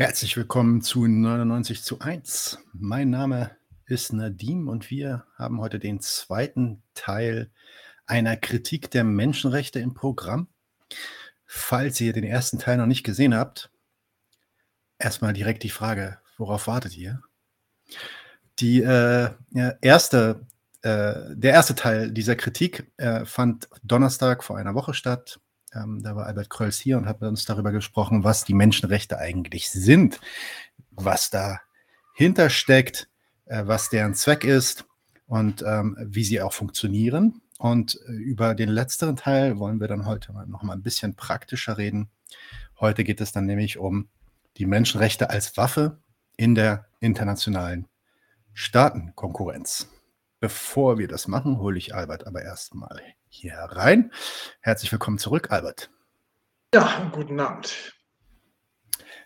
Herzlich willkommen zu 99 zu 1. Mein Name ist Nadim und wir haben heute den zweiten Teil einer Kritik der Menschenrechte im Programm. Falls ihr den ersten Teil noch nicht gesehen habt, erstmal direkt die Frage, worauf wartet ihr? Die äh, erste, äh, der erste Teil dieser Kritik äh, fand Donnerstag vor einer Woche statt ähm, da war Albert Krölz hier und hat mit uns darüber gesprochen, was die Menschenrechte eigentlich sind, was dahinter steckt, äh, was deren Zweck ist und ähm, wie sie auch funktionieren. Und äh, über den letzteren Teil wollen wir dann heute noch mal ein bisschen praktischer reden. Heute geht es dann nämlich um die Menschenrechte als Waffe in der internationalen Staatenkonkurrenz. Bevor wir das machen, hole ich Albert aber erstmal hier herein. Herzlich willkommen zurück, Albert. Ja, guten Abend.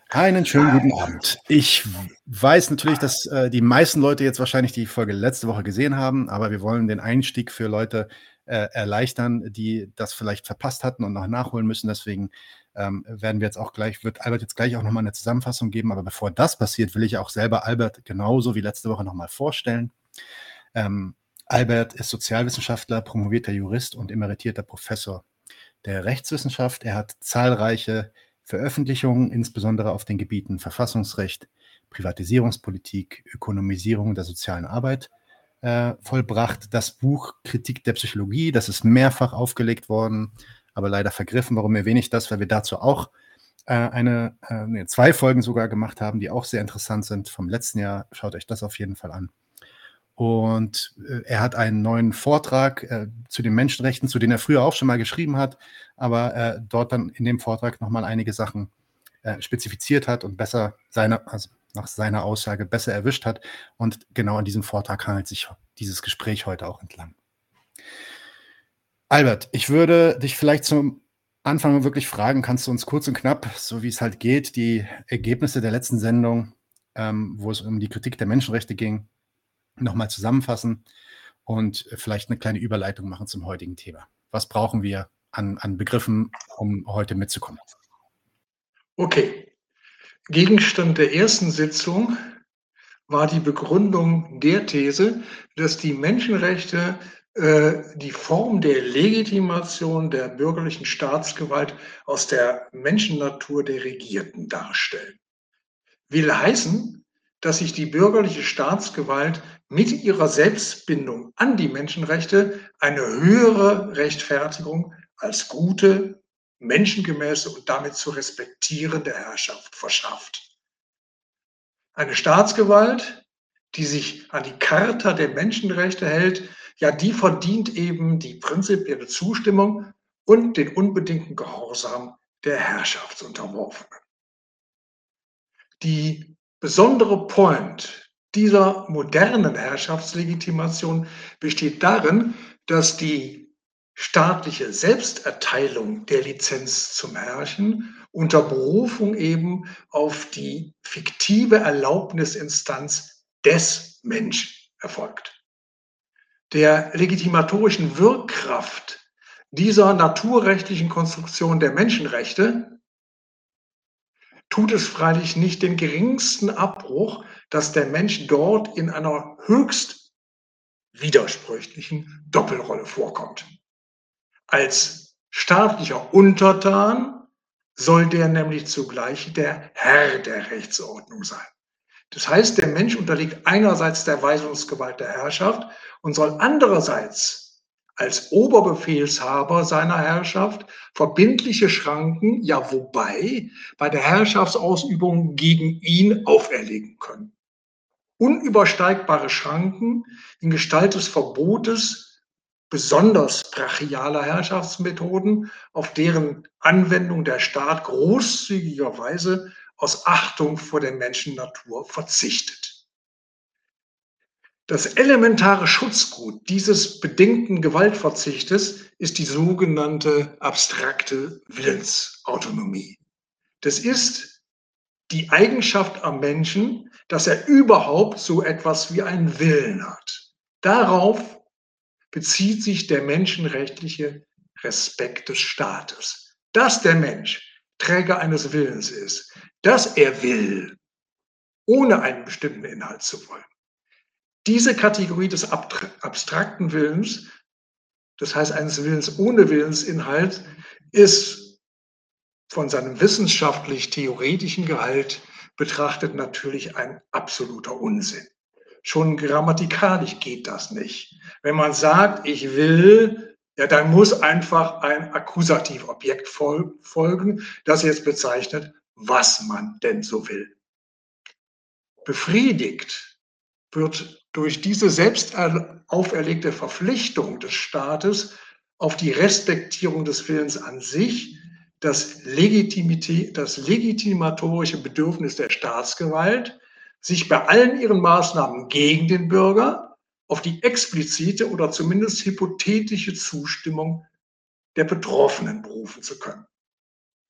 Einen schönen guten Abend. Ich weiß natürlich, dass äh, die meisten Leute jetzt wahrscheinlich die Folge letzte Woche gesehen haben, aber wir wollen den Einstieg für Leute äh, erleichtern, die das vielleicht verpasst hatten und noch nachholen müssen. Deswegen ähm, werden wir jetzt auch gleich, wird Albert jetzt gleich auch nochmal eine Zusammenfassung geben. Aber bevor das passiert, will ich auch selber Albert genauso wie letzte Woche nochmal vorstellen. Ähm, Albert ist Sozialwissenschaftler, promovierter Jurist und emeritierter Professor der Rechtswissenschaft. Er hat zahlreiche Veröffentlichungen, insbesondere auf den Gebieten Verfassungsrecht, Privatisierungspolitik, Ökonomisierung der sozialen Arbeit äh, vollbracht. Das Buch Kritik der Psychologie, das ist mehrfach aufgelegt worden, aber leider vergriffen. Warum erwähne ich das? Weil wir dazu auch äh, eine, äh, zwei Folgen sogar gemacht haben, die auch sehr interessant sind vom letzten Jahr. Schaut euch das auf jeden Fall an. Und äh, er hat einen neuen Vortrag äh, zu den Menschenrechten, zu denen er früher auch schon mal geschrieben hat, aber äh, dort dann in dem Vortrag nochmal einige Sachen äh, spezifiziert hat und besser seine, also nach seiner Aussage besser erwischt hat. Und genau an diesem Vortrag handelt sich dieses Gespräch heute auch entlang. Albert, ich würde dich vielleicht zum Anfang wirklich fragen, kannst du uns kurz und knapp, so wie es halt geht, die Ergebnisse der letzten Sendung, ähm, wo es um die Kritik der Menschenrechte ging, nochmal zusammenfassen und vielleicht eine kleine Überleitung machen zum heutigen Thema. Was brauchen wir an, an Begriffen, um heute mitzukommen? Okay. Gegenstand der ersten Sitzung war die Begründung der These, dass die Menschenrechte äh, die Form der Legitimation der bürgerlichen Staatsgewalt aus der Menschennatur der Regierten darstellen. Will heißen, dass sich die bürgerliche Staatsgewalt mit ihrer Selbstbindung an die Menschenrechte eine höhere Rechtfertigung als gute, menschengemäße und damit zu respektierende Herrschaft verschafft. Eine Staatsgewalt, die sich an die Charta der Menschenrechte hält, ja, die verdient eben die prinzipielle Zustimmung und den unbedingten Gehorsam der Herrschaftsunterworfenen. Die besondere Point dieser modernen Herrschaftslegitimation besteht darin, dass die staatliche Selbsterteilung der Lizenz zum Herrschen unter Berufung eben auf die fiktive Erlaubnisinstanz des Menschen erfolgt. Der legitimatorischen Wirkkraft dieser naturrechtlichen Konstruktion der Menschenrechte tut es freilich nicht den geringsten Abbruch, dass der Mensch dort in einer höchst widersprüchlichen Doppelrolle vorkommt. Als staatlicher Untertan soll der nämlich zugleich der Herr der Rechtsordnung sein. Das heißt, der Mensch unterliegt einerseits der Weisungsgewalt der Herrschaft und soll andererseits als Oberbefehlshaber seiner Herrschaft verbindliche Schranken, ja wobei, bei der Herrschaftsausübung gegen ihn auferlegen können. Unübersteigbare Schranken in Gestalt des Verbotes besonders brachialer Herrschaftsmethoden, auf deren Anwendung der Staat großzügigerweise aus Achtung vor der Menschennatur verzichtet. Das elementare Schutzgut dieses bedingten Gewaltverzichtes ist die sogenannte abstrakte Willensautonomie. Das ist die Eigenschaft am Menschen, dass er überhaupt so etwas wie einen Willen hat. Darauf bezieht sich der menschenrechtliche Respekt des Staates. Dass der Mensch Träger eines Willens ist, dass er will, ohne einen bestimmten Inhalt zu wollen. Diese Kategorie des abstrakten Willens, das heißt eines Willens ohne Willensinhalt, ist von seinem wissenschaftlich-theoretischen Gehalt betrachtet natürlich ein absoluter Unsinn. Schon grammatikalisch geht das nicht. Wenn man sagt, ich will, ja, dann muss einfach ein Akkusativobjekt folgen, das jetzt bezeichnet, was man denn so will. Befriedigt wird durch diese selbst auferlegte Verpflichtung des Staates auf die Respektierung des Willens an sich das, das legitimatorische Bedürfnis der Staatsgewalt, sich bei allen ihren Maßnahmen gegen den Bürger auf die explizite oder zumindest hypothetische Zustimmung der Betroffenen berufen zu können.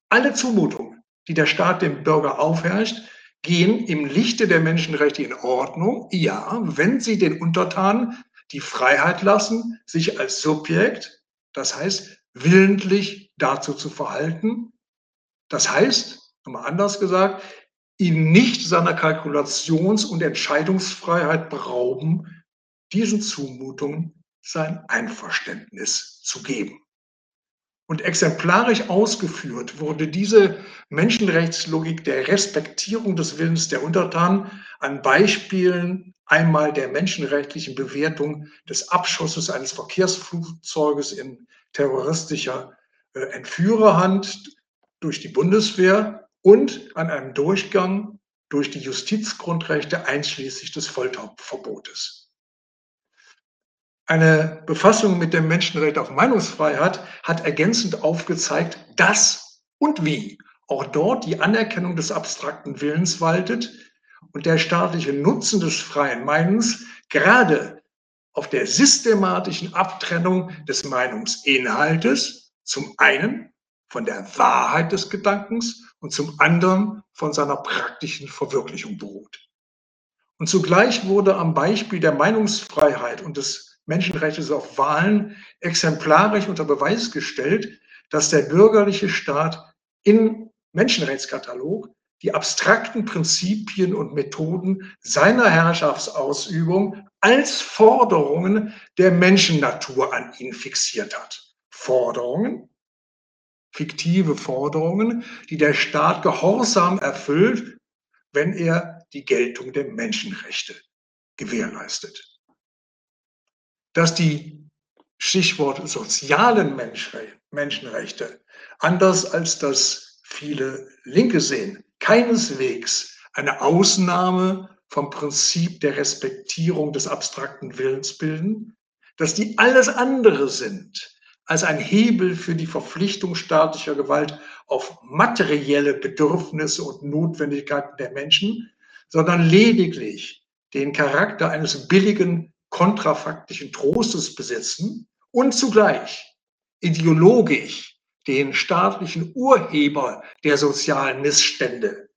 Alle Zumutungen, die der Staat dem Bürger aufherrscht, gehen im Lichte der Menschenrechte in Ordnung, ja, wenn sie den Untertanen die Freiheit lassen, sich als Subjekt, das heißt willentlich dazu zu verhalten. Das heißt, nochmal anders gesagt, ihn nicht seiner Kalkulations- und Entscheidungsfreiheit berauben, diesen Zumutungen sein Einverständnis zu geben. Und exemplarisch ausgeführt wurde diese Menschenrechtslogik der Respektierung des Willens der Untertanen an Beispielen einmal der menschenrechtlichen Bewertung des Abschusses eines Verkehrsflugzeuges in terroristischer äh, Entführerhand durch die Bundeswehr und an einem Durchgang durch die Justizgrundrechte einschließlich des Folterverbotes. Eine Befassung mit dem Menschenrecht auf Meinungsfreiheit hat ergänzend aufgezeigt, dass und wie auch dort die Anerkennung des abstrakten Willens waltet und der staatliche Nutzen des freien Meinens gerade auf der systematischen Abtrennung des Meinungsinhaltes zum einen von der Wahrheit des Gedankens und zum anderen von seiner praktischen Verwirklichung beruht. Und zugleich wurde am Beispiel der Meinungsfreiheit und des Menschenrechte auf Wahlen exemplarisch unter Beweis gestellt, dass der bürgerliche Staat im Menschenrechtskatalog die abstrakten Prinzipien und Methoden seiner Herrschaftsausübung als Forderungen der Menschennatur an ihn fixiert hat. Forderungen, fiktive Forderungen, die der Staat gehorsam erfüllt, wenn er die Geltung der Menschenrechte gewährleistet dass die Stichwort sozialen Menschenrechte, anders als das viele Linke sehen, keineswegs eine Ausnahme vom Prinzip der Respektierung des abstrakten Willens bilden, dass die alles andere sind als ein Hebel für die Verpflichtung staatlicher Gewalt auf materielle Bedürfnisse und Notwendigkeiten der Menschen, sondern lediglich den Charakter eines billigen kontrafaktischen Trostes besitzen und zugleich ideologisch den staatlichen Urheber der sozialen Missstände,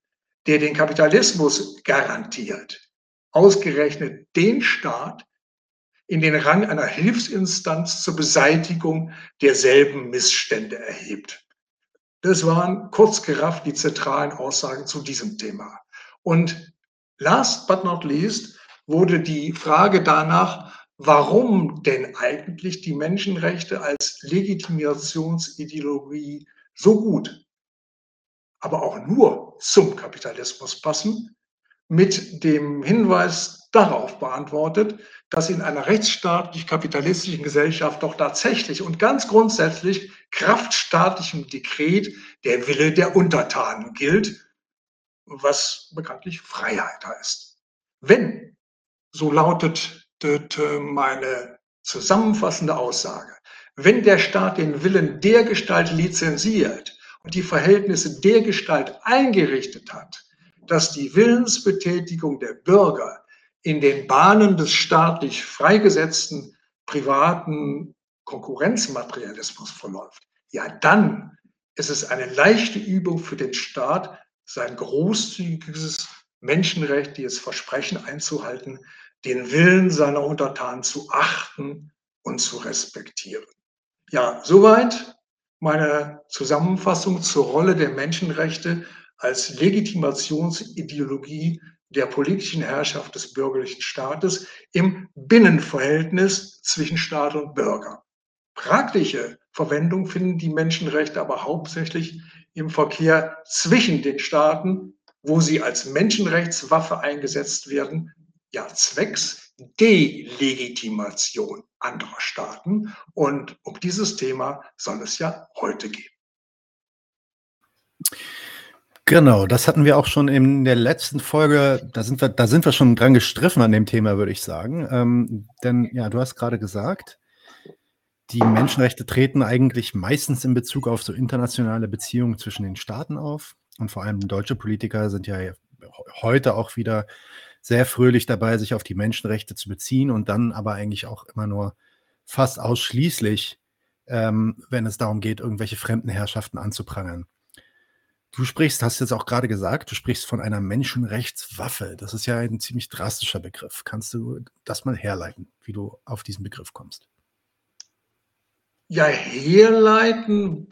der den Kapitalismus garantiert, ausgerechnet den Staat in den Rang einer Hilfsinstanz zur Beseitigung derselben Missstände erhebt. Das waren kurz gerafft die zentralen Aussagen zu diesem Thema. Und last but not least wurde die Frage danach, warum denn eigentlich die Menschenrechte als Legitimationsideologie so gut, aber auch nur zum Kapitalismus passen, mit dem Hinweis darauf beantwortet, dass in einer rechtsstaatlich-kapitalistischen Gesellschaft doch tatsächlich und ganz grundsätzlich kraftstaatlichem Dekret der Wille der Untertanen gilt, was bekanntlich Freiheit heißt. Wenn so lautet meine zusammenfassende Aussage. Wenn der Staat den Willen der Gestalt lizenziert und die Verhältnisse der Gestalt eingerichtet hat, dass die Willensbetätigung der Bürger in den Bahnen des staatlich freigesetzten privaten Konkurrenzmaterialismus verläuft, ja dann ist es eine leichte Übung für den Staat, sein großzügiges Menschenrecht, dieses Versprechen einzuhalten, den Willen seiner Untertanen zu achten und zu respektieren. Ja, soweit meine Zusammenfassung zur Rolle der Menschenrechte als Legitimationsideologie der politischen Herrschaft des bürgerlichen Staates im Binnenverhältnis zwischen Staat und Bürger. Praktische Verwendung finden die Menschenrechte aber hauptsächlich im Verkehr zwischen den Staaten, wo sie als Menschenrechtswaffe eingesetzt werden, ja zwecks Delegitimation anderer Staaten. Und um dieses Thema soll es ja heute gehen. Genau, das hatten wir auch schon in der letzten Folge. Da sind wir, da sind wir schon dran gestriffen an dem Thema, würde ich sagen. Ähm, denn ja, du hast gerade gesagt, die Menschenrechte treten eigentlich meistens in Bezug auf so internationale Beziehungen zwischen den Staaten auf. Und vor allem deutsche Politiker sind ja heute auch wieder sehr fröhlich dabei, sich auf die Menschenrechte zu beziehen und dann aber eigentlich auch immer nur fast ausschließlich, ähm, wenn es darum geht, irgendwelche fremden Herrschaften anzuprangern. Du sprichst, hast jetzt auch gerade gesagt, du sprichst von einer Menschenrechtswaffe. Das ist ja ein ziemlich drastischer Begriff. Kannst du das mal herleiten, wie du auf diesen Begriff kommst? Ja, herleiten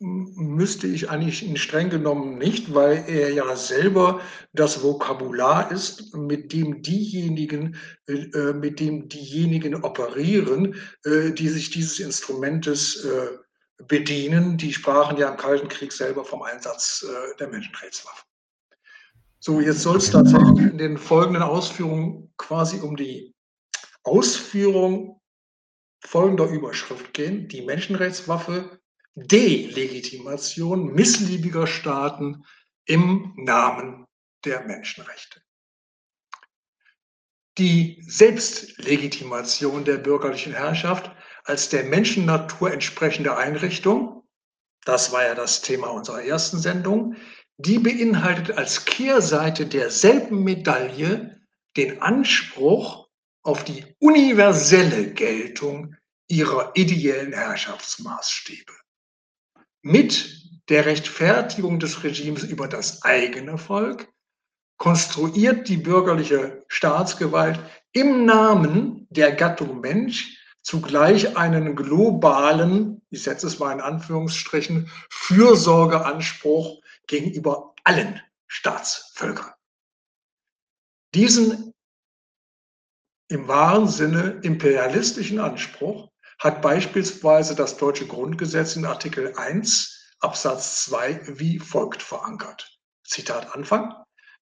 müsste ich eigentlich in streng genommen nicht, weil er ja selber das Vokabular ist, mit dem diejenigen, äh, mit dem diejenigen operieren, äh, die sich dieses Instrumentes äh, bedienen. Die sprachen ja im Kalten Krieg selber vom Einsatz äh, der Menschenrechtswaffen. So, jetzt soll es tatsächlich in den folgenden Ausführungen quasi um die Ausführung folgender Überschrift gehen. Die Menschenrechtswaffe Delegitimation missliebiger Staaten im Namen der Menschenrechte. Die Selbstlegitimation der bürgerlichen Herrschaft als der Menschennatur entsprechende Einrichtung, das war ja das Thema unserer ersten Sendung, die beinhaltet als Kehrseite derselben Medaille den Anspruch auf die universelle Geltung ihrer ideellen Herrschaftsmaßstäbe. Mit der Rechtfertigung des Regimes über das eigene Volk konstruiert die bürgerliche Staatsgewalt im Namen der Gattung Mensch zugleich einen globalen, ich setze es mal in Anführungsstrichen, Fürsorgeanspruch gegenüber allen Staatsvölkern. Diesen im wahren Sinne imperialistischen Anspruch hat beispielsweise das deutsche Grundgesetz in Artikel 1 Absatz 2 wie folgt verankert. Zitat Anfang.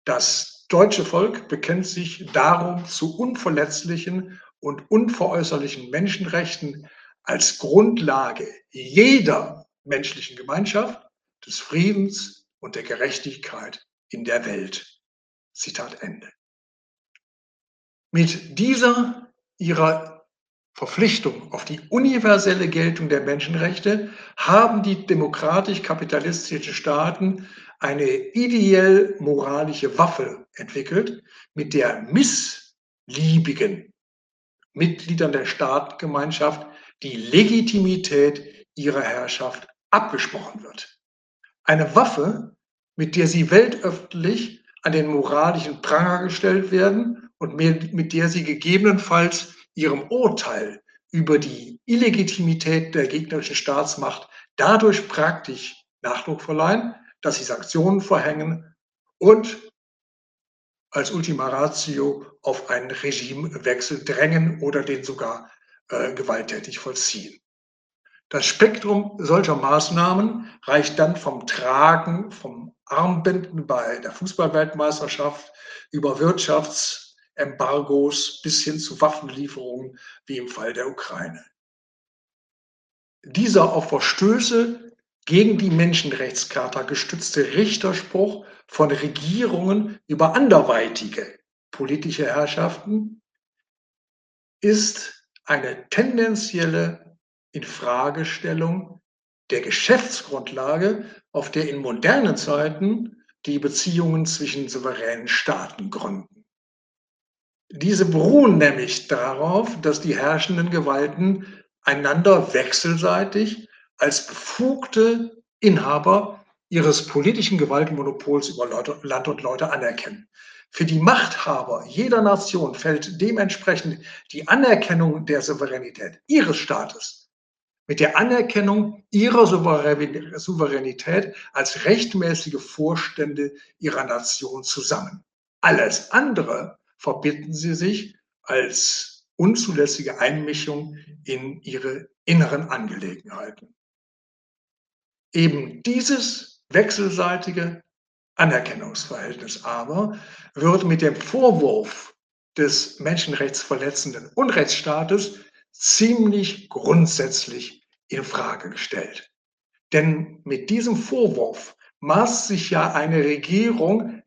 Das deutsche Volk bekennt sich darum zu unverletzlichen und unveräußerlichen Menschenrechten als Grundlage jeder menschlichen Gemeinschaft, des Friedens und der Gerechtigkeit in der Welt. Zitat Ende. Mit dieser ihrer Verpflichtung auf die universelle Geltung der Menschenrechte haben die demokratisch-kapitalistischen Staaten eine ideell moralische Waffe entwickelt, mit der missliebigen Mitgliedern der Staatengemeinschaft die Legitimität ihrer Herrschaft abgesprochen wird. Eine Waffe, mit der sie weltöffentlich an den moralischen Pranger gestellt werden und mit der sie gegebenenfalls ihrem Urteil über die Illegitimität der gegnerischen Staatsmacht dadurch praktisch Nachdruck verleihen, dass sie Sanktionen verhängen und als Ultima Ratio auf einen Regimewechsel drängen oder den sogar äh, gewalttätig vollziehen. Das Spektrum solcher Maßnahmen reicht dann vom Tragen, vom Armbinden bei der Fußballweltmeisterschaft über Wirtschafts- Embargos bis hin zu Waffenlieferungen wie im Fall der Ukraine. Dieser auf Verstöße gegen die Menschenrechtscharta gestützte Richterspruch von Regierungen über anderweitige politische Herrschaften ist eine tendenzielle Infragestellung der Geschäftsgrundlage, auf der in modernen Zeiten die Beziehungen zwischen souveränen Staaten gründen. Diese beruhen nämlich darauf, dass die herrschenden Gewalten einander wechselseitig als befugte Inhaber ihres politischen Gewaltmonopols über Land und Leute anerkennen. Für die Machthaber jeder Nation fällt dementsprechend die Anerkennung der Souveränität ihres Staates mit der Anerkennung ihrer Souveränität als rechtmäßige Vorstände ihrer Nation zusammen. Alles andere verbitten sie sich als unzulässige Einmischung in ihre inneren Angelegenheiten. Eben dieses wechselseitige Anerkennungsverhältnis aber wird mit dem Vorwurf des menschenrechtsverletzenden Unrechtsstaates ziemlich grundsätzlich in Frage gestellt. Denn mit diesem Vorwurf maßt sich ja eine Regierung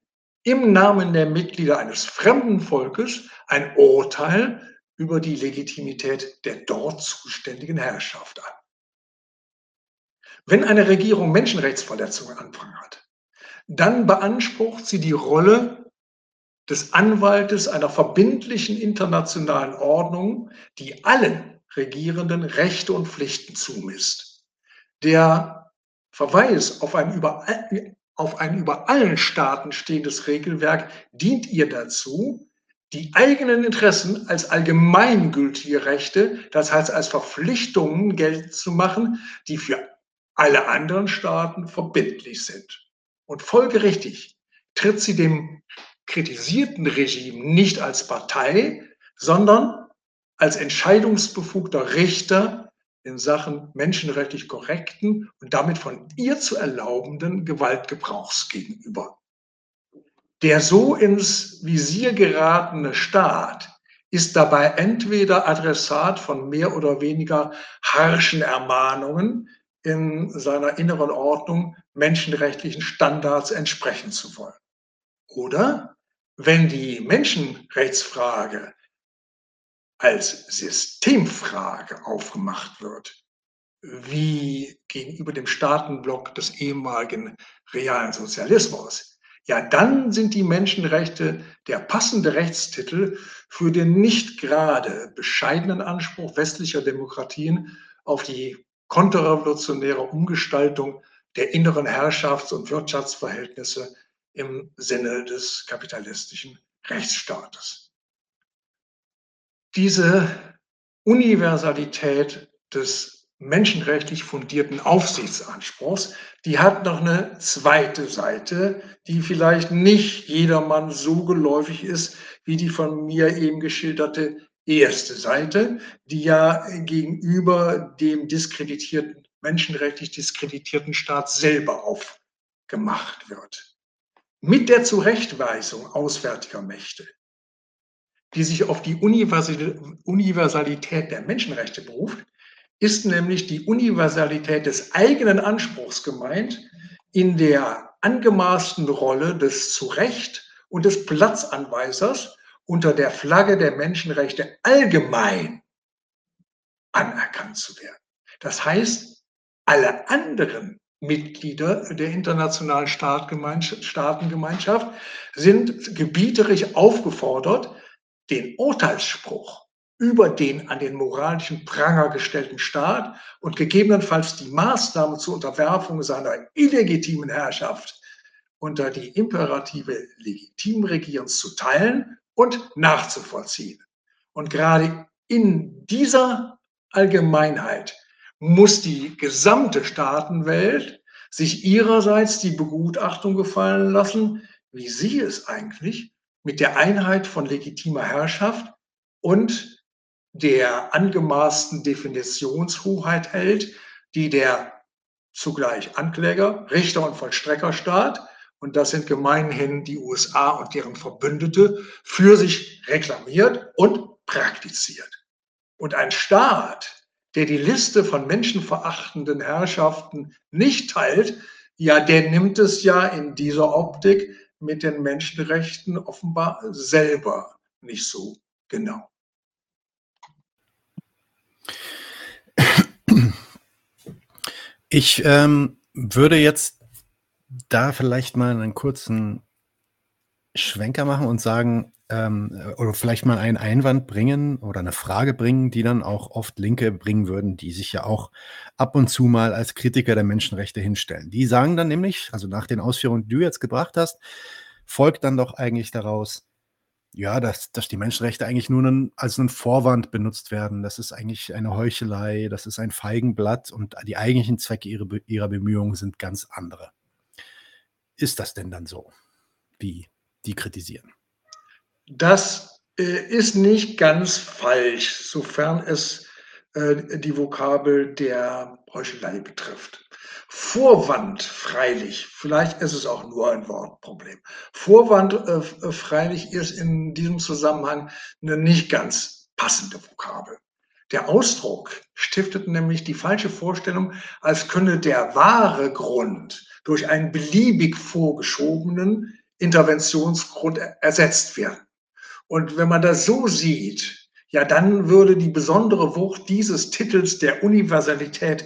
im Namen der Mitglieder eines fremden Volkes ein Urteil über die Legitimität der dort zuständigen Herrschaft an. Wenn eine Regierung Menschenrechtsverletzungen anfangen hat, dann beansprucht sie die Rolle des Anwaltes einer verbindlichen internationalen Ordnung, die allen Regierenden Rechte und Pflichten zumisst. Der Verweis auf ein über, auf ein über allen Staaten stehendes Regelwerk dient ihr dazu, die eigenen Interessen als allgemeingültige Rechte, das heißt als Verpflichtungen geltend zu machen, die für alle anderen Staaten verbindlich sind. Und folgerichtig tritt sie dem kritisierten Regime nicht als Partei, sondern als entscheidungsbefugter Richter in Sachen menschenrechtlich korrekten und damit von ihr zu erlaubenden Gewaltgebrauchs gegenüber. Der so ins Visier geratene Staat ist dabei entweder Adressat von mehr oder weniger harschen Ermahnungen in seiner inneren Ordnung menschenrechtlichen Standards entsprechen zu wollen. Oder wenn die Menschenrechtsfrage als Systemfrage aufgemacht wird, wie gegenüber dem Staatenblock des ehemaligen realen Sozialismus, ja, dann sind die Menschenrechte der passende Rechtstitel für den nicht gerade bescheidenen Anspruch westlicher Demokratien auf die konterrevolutionäre Umgestaltung der inneren Herrschafts- und Wirtschaftsverhältnisse im Sinne des kapitalistischen Rechtsstaates. Diese Universalität des menschenrechtlich fundierten Aufsichtsanspruchs, die hat noch eine zweite Seite, die vielleicht nicht jedermann so geläufig ist wie die von mir eben geschilderte erste Seite, die ja gegenüber dem diskreditierten, menschenrechtlich diskreditierten Staat selber aufgemacht wird. Mit der Zurechtweisung auswärtiger Mächte, die sich auf die Universalität der Menschenrechte beruft, ist nämlich die Universalität des eigenen Anspruchs gemeint, in der angemaßten Rolle des Zurecht- und des Platzanweisers unter der Flagge der Menschenrechte allgemein anerkannt zu werden. Das heißt, alle anderen Mitglieder der internationalen Staatengemeinschaft sind gebieterisch aufgefordert, den Urteilsspruch über den an den moralischen Pranger gestellten Staat und gegebenenfalls die Maßnahme zur Unterwerfung seiner illegitimen Herrschaft unter die Imperative legitimen Regierens zu teilen und nachzuvollziehen. Und gerade in dieser Allgemeinheit muss die gesamte Staatenwelt sich ihrerseits die Begutachtung gefallen lassen, wie sie es eigentlich mit der Einheit von legitimer Herrschaft und der angemaßten Definitionshoheit hält, die der zugleich Ankläger, Richter und Vollstreckerstaat, und das sind gemeinhin die USA und deren Verbündete, für sich reklamiert und praktiziert. Und ein Staat, der die Liste von menschenverachtenden Herrschaften nicht teilt, ja, der nimmt es ja in dieser Optik mit den Menschenrechten offenbar selber nicht so genau. Ich ähm, würde jetzt da vielleicht mal einen kurzen Schwenker machen und sagen, ähm, äh, oder vielleicht mal einen Einwand bringen oder eine Frage bringen, die dann auch oft Linke bringen würden, die sich ja auch ab und zu mal als Kritiker der Menschenrechte hinstellen. Die sagen dann nämlich, also nach den Ausführungen, die du jetzt gebracht hast, folgt dann doch eigentlich daraus, ja, dass, dass die Menschenrechte eigentlich nur einen, als ein Vorwand benutzt werden. Das ist eigentlich eine Heuchelei, das ist ein Feigenblatt und die eigentlichen Zwecke ihrer, ihrer Bemühungen sind ganz andere. Ist das denn dann so, wie die kritisieren? Das äh, ist nicht ganz falsch, sofern es äh, die Vokabel der Heuchelei betrifft. Vorwand freilich, vielleicht ist es auch nur ein Wortproblem. Vorwand äh, äh, freilich ist in diesem Zusammenhang eine nicht ganz passende Vokabel. Der Ausdruck stiftet nämlich die falsche Vorstellung, als könne der wahre Grund durch einen beliebig vorgeschobenen Interventionsgrund ersetzt werden. Und wenn man das so sieht, ja, dann würde die besondere Wucht dieses Titels der Universalität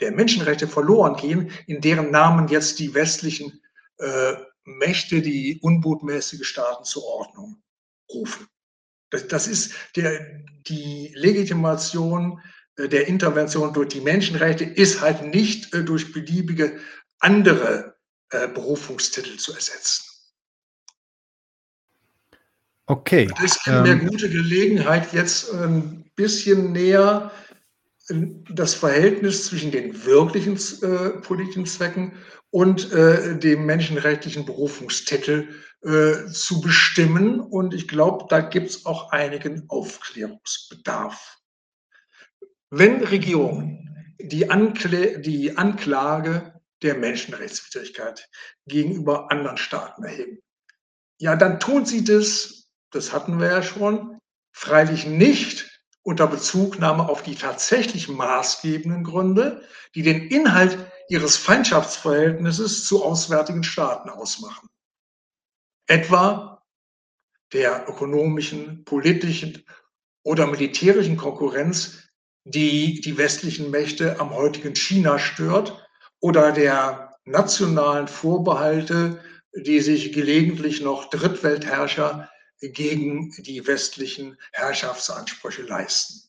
der Menschenrechte verloren gehen, in deren Namen jetzt die westlichen äh, Mächte die unbotmäßige Staaten zur Ordnung rufen. Das, das ist der, die Legitimation äh, der Intervention durch die Menschenrechte ist halt nicht äh, durch beliebige andere äh, Berufungstitel zu ersetzen. Okay. Das ist eine ähm, gute Gelegenheit, jetzt ein bisschen näher das Verhältnis zwischen den wirklichen äh, politischen Zwecken und äh, dem menschenrechtlichen Berufungstitel äh, zu bestimmen. Und ich glaube, da gibt es auch einigen Aufklärungsbedarf. Wenn Regierungen die, Ankl die Anklage der Menschenrechtswidrigkeit gegenüber anderen Staaten erheben, ja, dann tun sie das, das hatten wir ja schon, freilich nicht unter Bezugnahme auf die tatsächlich maßgebenden Gründe, die den Inhalt ihres Feindschaftsverhältnisses zu auswärtigen Staaten ausmachen. Etwa der ökonomischen, politischen oder militärischen Konkurrenz, die die westlichen Mächte am heutigen China stört, oder der nationalen Vorbehalte, die sich gelegentlich noch Drittweltherrscher gegen die westlichen Herrschaftsansprüche leisten.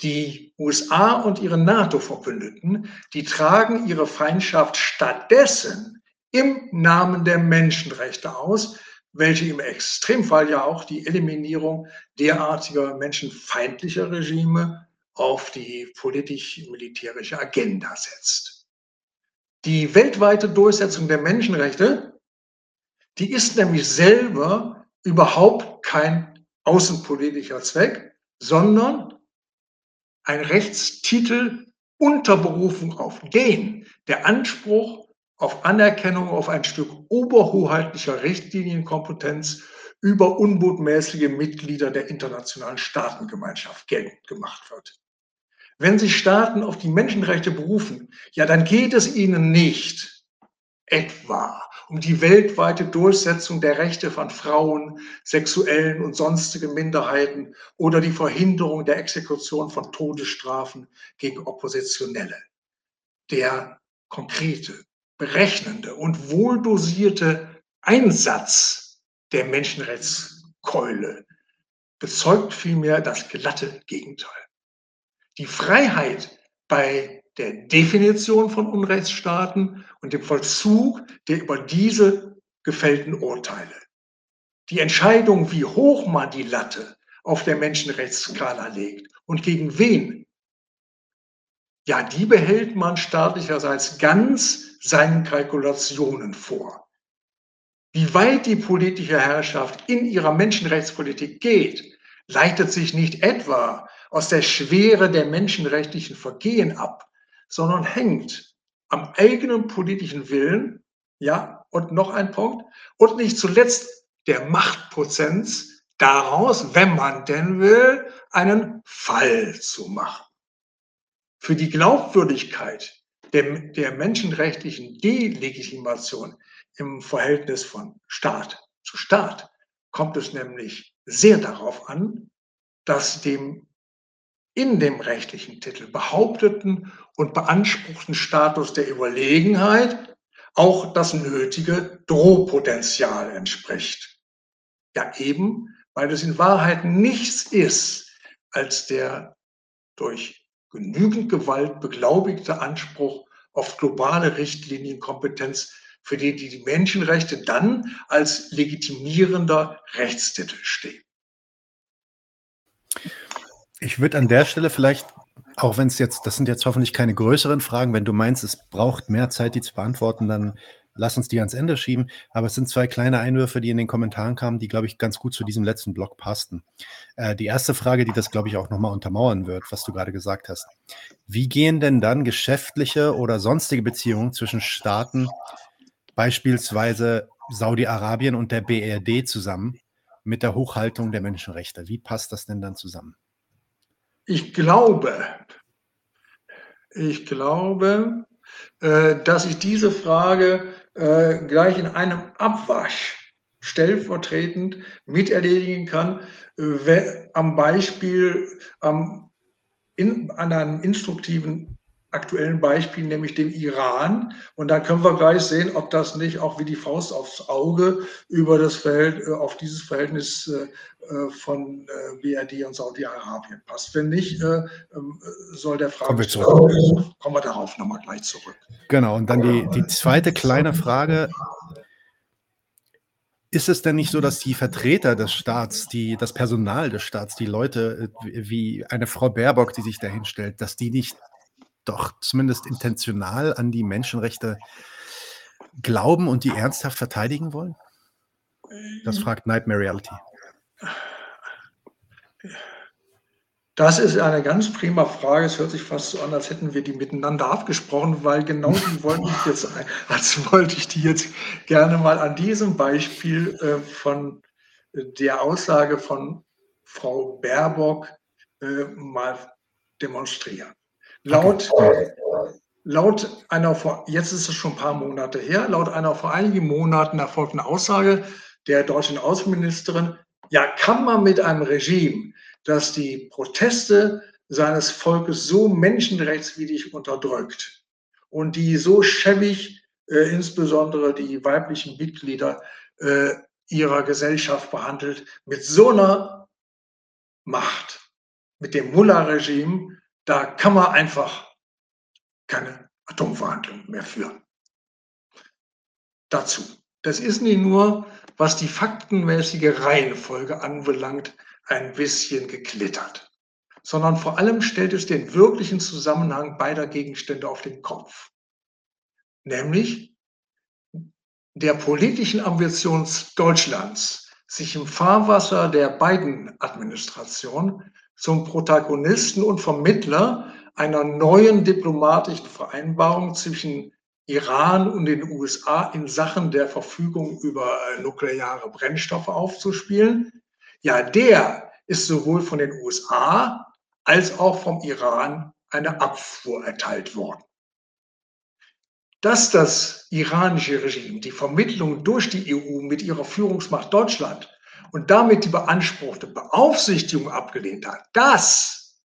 Die USA und ihre NATO-Verbündeten, die tragen ihre Feindschaft stattdessen im Namen der Menschenrechte aus, welche im Extremfall ja auch die Eliminierung derartiger menschenfeindlicher Regime auf die politisch-militärische Agenda setzt. Die weltweite Durchsetzung der Menschenrechte, die ist nämlich selber überhaupt kein außenpolitischer Zweck, sondern ein Rechtstitel unter Berufung auf den der Anspruch auf Anerkennung auf ein Stück oberhoheitlicher Richtlinienkompetenz über unbotmäßige Mitglieder der internationalen Staatengemeinschaft geltend gemacht wird. Wenn sich Staaten auf die Menschenrechte berufen, ja, dann geht es ihnen nicht etwa um die weltweite Durchsetzung der Rechte von Frauen, sexuellen und sonstigen Minderheiten oder die Verhinderung der Exekution von Todesstrafen gegen Oppositionelle. Der konkrete, berechnende und wohldosierte Einsatz der Menschenrechtskeule bezeugt vielmehr das glatte Gegenteil. Die Freiheit bei der Definition von Unrechtsstaaten und dem Vollzug der über diese gefällten Urteile. Die Entscheidung, wie hoch man die Latte auf der Menschenrechtsskala legt und gegen wen, ja, die behält man staatlicherseits ganz seinen Kalkulationen vor. Wie weit die politische Herrschaft in ihrer Menschenrechtspolitik geht, leitet sich nicht etwa aus der Schwere der menschenrechtlichen Vergehen ab, sondern hängt am eigenen politischen Willen, ja, und noch ein Punkt, und nicht zuletzt der Machtprozenz daraus, wenn man denn will, einen Fall zu machen. Für die Glaubwürdigkeit der, der menschenrechtlichen Delegitimation im Verhältnis von Staat zu Staat kommt es nämlich sehr darauf an, dass dem in dem rechtlichen Titel behaupteten und beanspruchten Status der Überlegenheit auch das nötige Drohpotenzial entspricht. Ja eben, weil es in Wahrheit nichts ist als der durch genügend Gewalt beglaubigte Anspruch auf globale Richtlinienkompetenz für die die Menschenrechte dann als legitimierender Rechtstitel stehen. Ich würde an der Stelle vielleicht, auch wenn es jetzt, das sind jetzt hoffentlich keine größeren Fragen, wenn du meinst, es braucht mehr Zeit, die zu beantworten, dann lass uns die ans Ende schieben. Aber es sind zwei kleine Einwürfe, die in den Kommentaren kamen, die, glaube ich, ganz gut zu diesem letzten Blog passten. Äh, die erste Frage, die das, glaube ich, auch nochmal untermauern wird, was du gerade gesagt hast. Wie gehen denn dann geschäftliche oder sonstige Beziehungen zwischen Staaten, beispielsweise Saudi-Arabien und der BRD zusammen, mit der Hochhaltung der Menschenrechte? Wie passt das denn dann zusammen? Ich glaube, ich glaube, äh, dass ich diese Frage äh, gleich in einem Abwasch stellvertretend miterledigen kann, äh, am Beispiel, ähm, in, an einem instruktiven aktuellen Beispiel, nämlich dem Iran. Und da können wir gleich sehen, ob das nicht auch wie die Faust aufs Auge über das Verhält, äh, auf dieses Verhältnis äh, äh von BRD und Saudi-Arabien passt. Wenn nicht, äh, ähm, soll der Frage kommen wir, kommen wir darauf nochmal gleich zurück. Genau, und dann die, die zweite kleine Frage. Ist es denn nicht so, dass die Vertreter des Staats, die, das Personal des Staats, die Leute wie eine Frau Baerbock, die sich dahin stellt, dass die nicht doch zumindest intentional an die Menschenrechte glauben und die ernsthaft verteidigen wollen? Das ähm. fragt Nightmare Reality. Das ist eine ganz prima Frage. Es hört sich fast so an, als hätten wir die miteinander abgesprochen, weil genau die wollte ich jetzt, als wollte ich die jetzt gerne mal an diesem Beispiel äh, von der Aussage von Frau Baerbock äh, mal demonstrieren. Laut, laut einer, vor, jetzt ist es schon ein paar Monate her, laut einer vor einigen Monaten erfolgten Aussage der deutschen Außenministerin, ja, kann man mit einem Regime, das die Proteste seines Volkes so menschenrechtswidrig unterdrückt und die so schäbig, äh, insbesondere die weiblichen Mitglieder äh, ihrer Gesellschaft behandelt, mit so einer Macht, mit dem Mullah-Regime, da kann man einfach keine Atomverhandlungen mehr führen. Dazu. Das ist nicht nur, was die faktenmäßige Reihenfolge anbelangt, ein bisschen geklittert, sondern vor allem stellt es den wirklichen Zusammenhang beider Gegenstände auf den Kopf. Nämlich der politischen Ambition Deutschlands, sich im Fahrwasser der beiden Administrationen zum Protagonisten und Vermittler einer neuen diplomatischen Vereinbarung zwischen Iran und den USA in Sachen der Verfügung über äh, nukleare Brennstoffe aufzuspielen. Ja, der ist sowohl von den USA als auch vom Iran eine Abfuhr erteilt worden. Dass das iranische Regime die Vermittlung durch die EU mit ihrer Führungsmacht Deutschland und damit die beanspruchte Beaufsichtigung abgelehnt hat, das,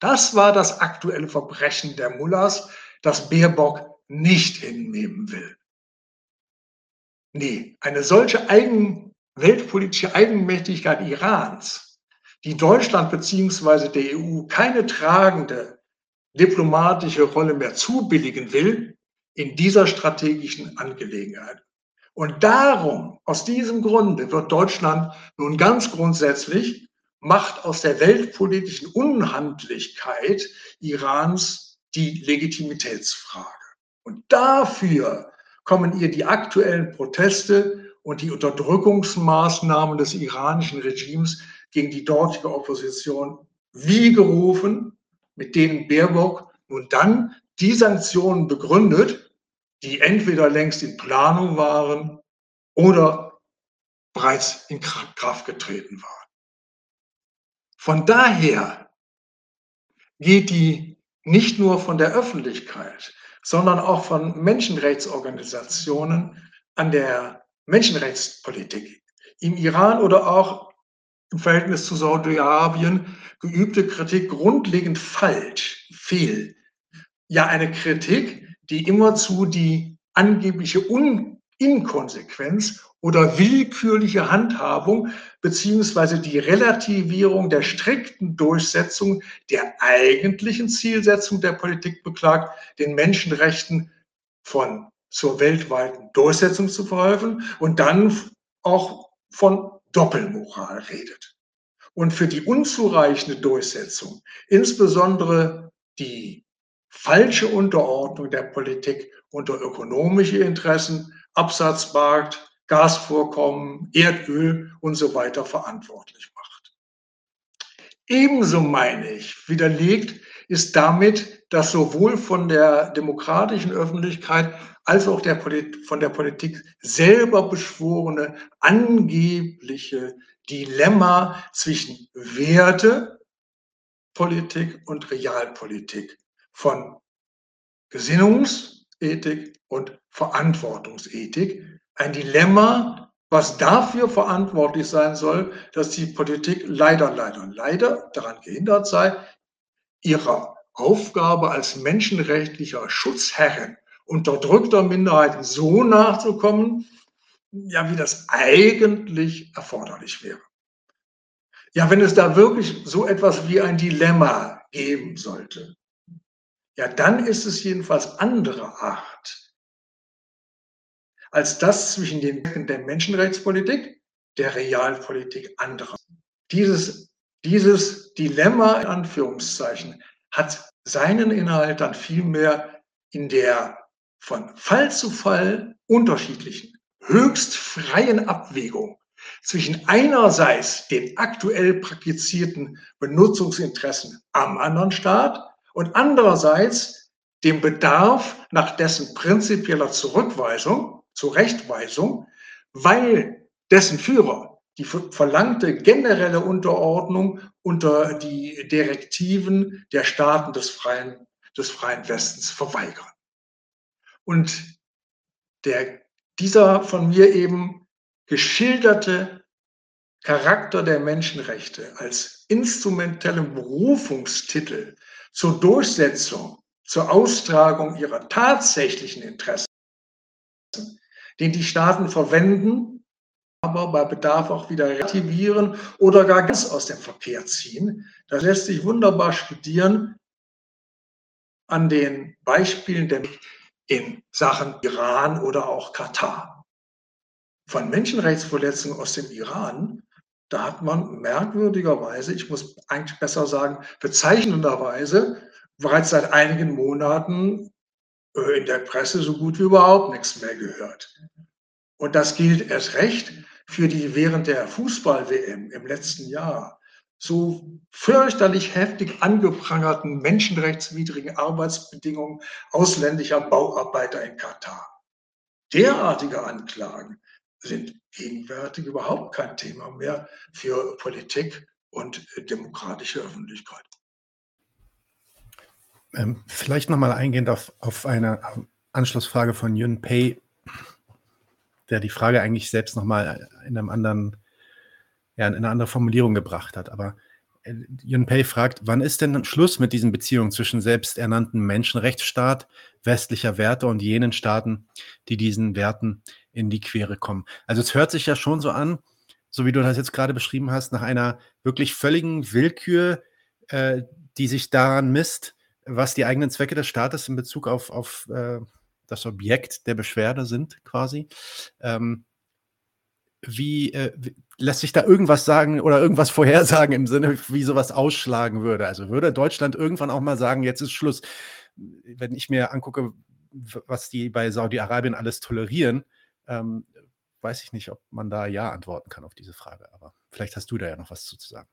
das war das aktuelle Verbrechen der Mullahs, das Baerbock nicht hinnehmen will. Nee, eine solche eigen, weltpolitische Eigenmächtigkeit Irans, die Deutschland beziehungsweise der EU keine tragende diplomatische Rolle mehr zubilligen will, in dieser strategischen Angelegenheit. Und darum, aus diesem Grunde, wird Deutschland nun ganz grundsätzlich macht aus der weltpolitischen Unhandlichkeit Irans die Legitimitätsfrage. Und dafür kommen ihr die aktuellen Proteste und die Unterdrückungsmaßnahmen des iranischen Regimes gegen die dortige Opposition wie gerufen, mit denen Baerbock nun dann die Sanktionen begründet, die entweder längst in Planung waren oder bereits in Kraft getreten waren. Von daher geht die nicht nur von der Öffentlichkeit, sondern auch von Menschenrechtsorganisationen an der Menschenrechtspolitik im Iran oder auch im Verhältnis zu Saudi-Arabien geübte Kritik grundlegend falsch, fehl. Ja, eine Kritik, die immerzu die angebliche Un Inkonsequenz oder willkürliche Handhabung beziehungsweise die Relativierung der strikten Durchsetzung der eigentlichen Zielsetzung der Politik beklagt, den Menschenrechten von zur weltweiten Durchsetzung zu verhelfen und dann auch von Doppelmoral redet. Und für die unzureichende Durchsetzung, insbesondere die falsche Unterordnung der Politik unter ökonomische Interessen, Absatzmarkt, Gasvorkommen, Erdöl und so weiter verantwortlich macht. Ebenso meine ich, widerlegt ist damit, dass sowohl von der demokratischen Öffentlichkeit als auch der von der Politik selber beschworene angebliche Dilemma zwischen Wertepolitik und Realpolitik von Gesinnungsethik und Verantwortungsethik. Ein Dilemma, was dafür verantwortlich sein soll, dass die Politik leider, leider, leider daran gehindert sei, ihrer Aufgabe als menschenrechtlicher Schutzherrin unterdrückter Minderheiten so nachzukommen, ja, wie das eigentlich erforderlich wäre. Ja, wenn es da wirklich so etwas wie ein Dilemma geben sollte, ja, dann ist es jedenfalls anderer Art als das zwischen den der Menschenrechtspolitik, der Realpolitik anderer. Dieses, dieses Dilemma, in Anführungszeichen, hat seinen Inhalt dann vielmehr in der von Fall zu Fall unterschiedlichen, höchst freien Abwägung zwischen einerseits den aktuell praktizierten Benutzungsinteressen am anderen Staat und andererseits dem Bedarf nach dessen prinzipieller Zurückweisung, Zurechtweisung, weil dessen Führer die verlangte generelle Unterordnung unter die Direktiven der Staaten des freien, des freien Westens verweigern. Und der, dieser von mir eben geschilderte Charakter der Menschenrechte als instrumentellem Berufungstitel zur Durchsetzung, zur Austragung ihrer tatsächlichen Interessen, den die Staaten verwenden, aber bei Bedarf auch wieder relativieren oder gar ganz aus dem Verkehr ziehen. Das lässt sich wunderbar studieren an den Beispielen der in Sachen Iran oder auch Katar. Von Menschenrechtsverletzungen aus dem Iran, da hat man merkwürdigerweise, ich muss eigentlich besser sagen, bezeichnenderweise bereits seit einigen Monaten äh, in der Presse so gut wie überhaupt nichts mehr gehört. Und das gilt erst recht für die während der Fußball-WM im letzten Jahr so fürchterlich heftig angeprangerten menschenrechtswidrigen Arbeitsbedingungen ausländischer Bauarbeiter in Katar. Derartige Anklagen sind gegenwärtig überhaupt kein Thema mehr für Politik und demokratische Öffentlichkeit. Ähm, vielleicht nochmal eingehend auf, auf eine Anschlussfrage von Yun Pei, der die Frage eigentlich selbst nochmal in einem anderen ja, in eine andere Formulierung gebracht hat. Aber äh, Yun Pei fragt, wann ist denn Schluss mit diesen Beziehungen zwischen selbsternannten Menschenrechtsstaat, westlicher Werte und jenen Staaten, die diesen Werten in die Quere kommen? Also es hört sich ja schon so an, so wie du das jetzt gerade beschrieben hast, nach einer wirklich völligen Willkür, äh, die sich daran misst, was die eigenen Zwecke des Staates in Bezug auf, auf äh, das Objekt der Beschwerde sind, quasi. Ähm, wie, äh, wie, lässt sich da irgendwas sagen oder irgendwas vorhersagen im Sinne, wie sowas ausschlagen würde? Also würde Deutschland irgendwann auch mal sagen, jetzt ist Schluss. Wenn ich mir angucke, was die bei Saudi-Arabien alles tolerieren, ähm, weiß ich nicht, ob man da ja antworten kann auf diese Frage. Aber vielleicht hast du da ja noch was zu sagen.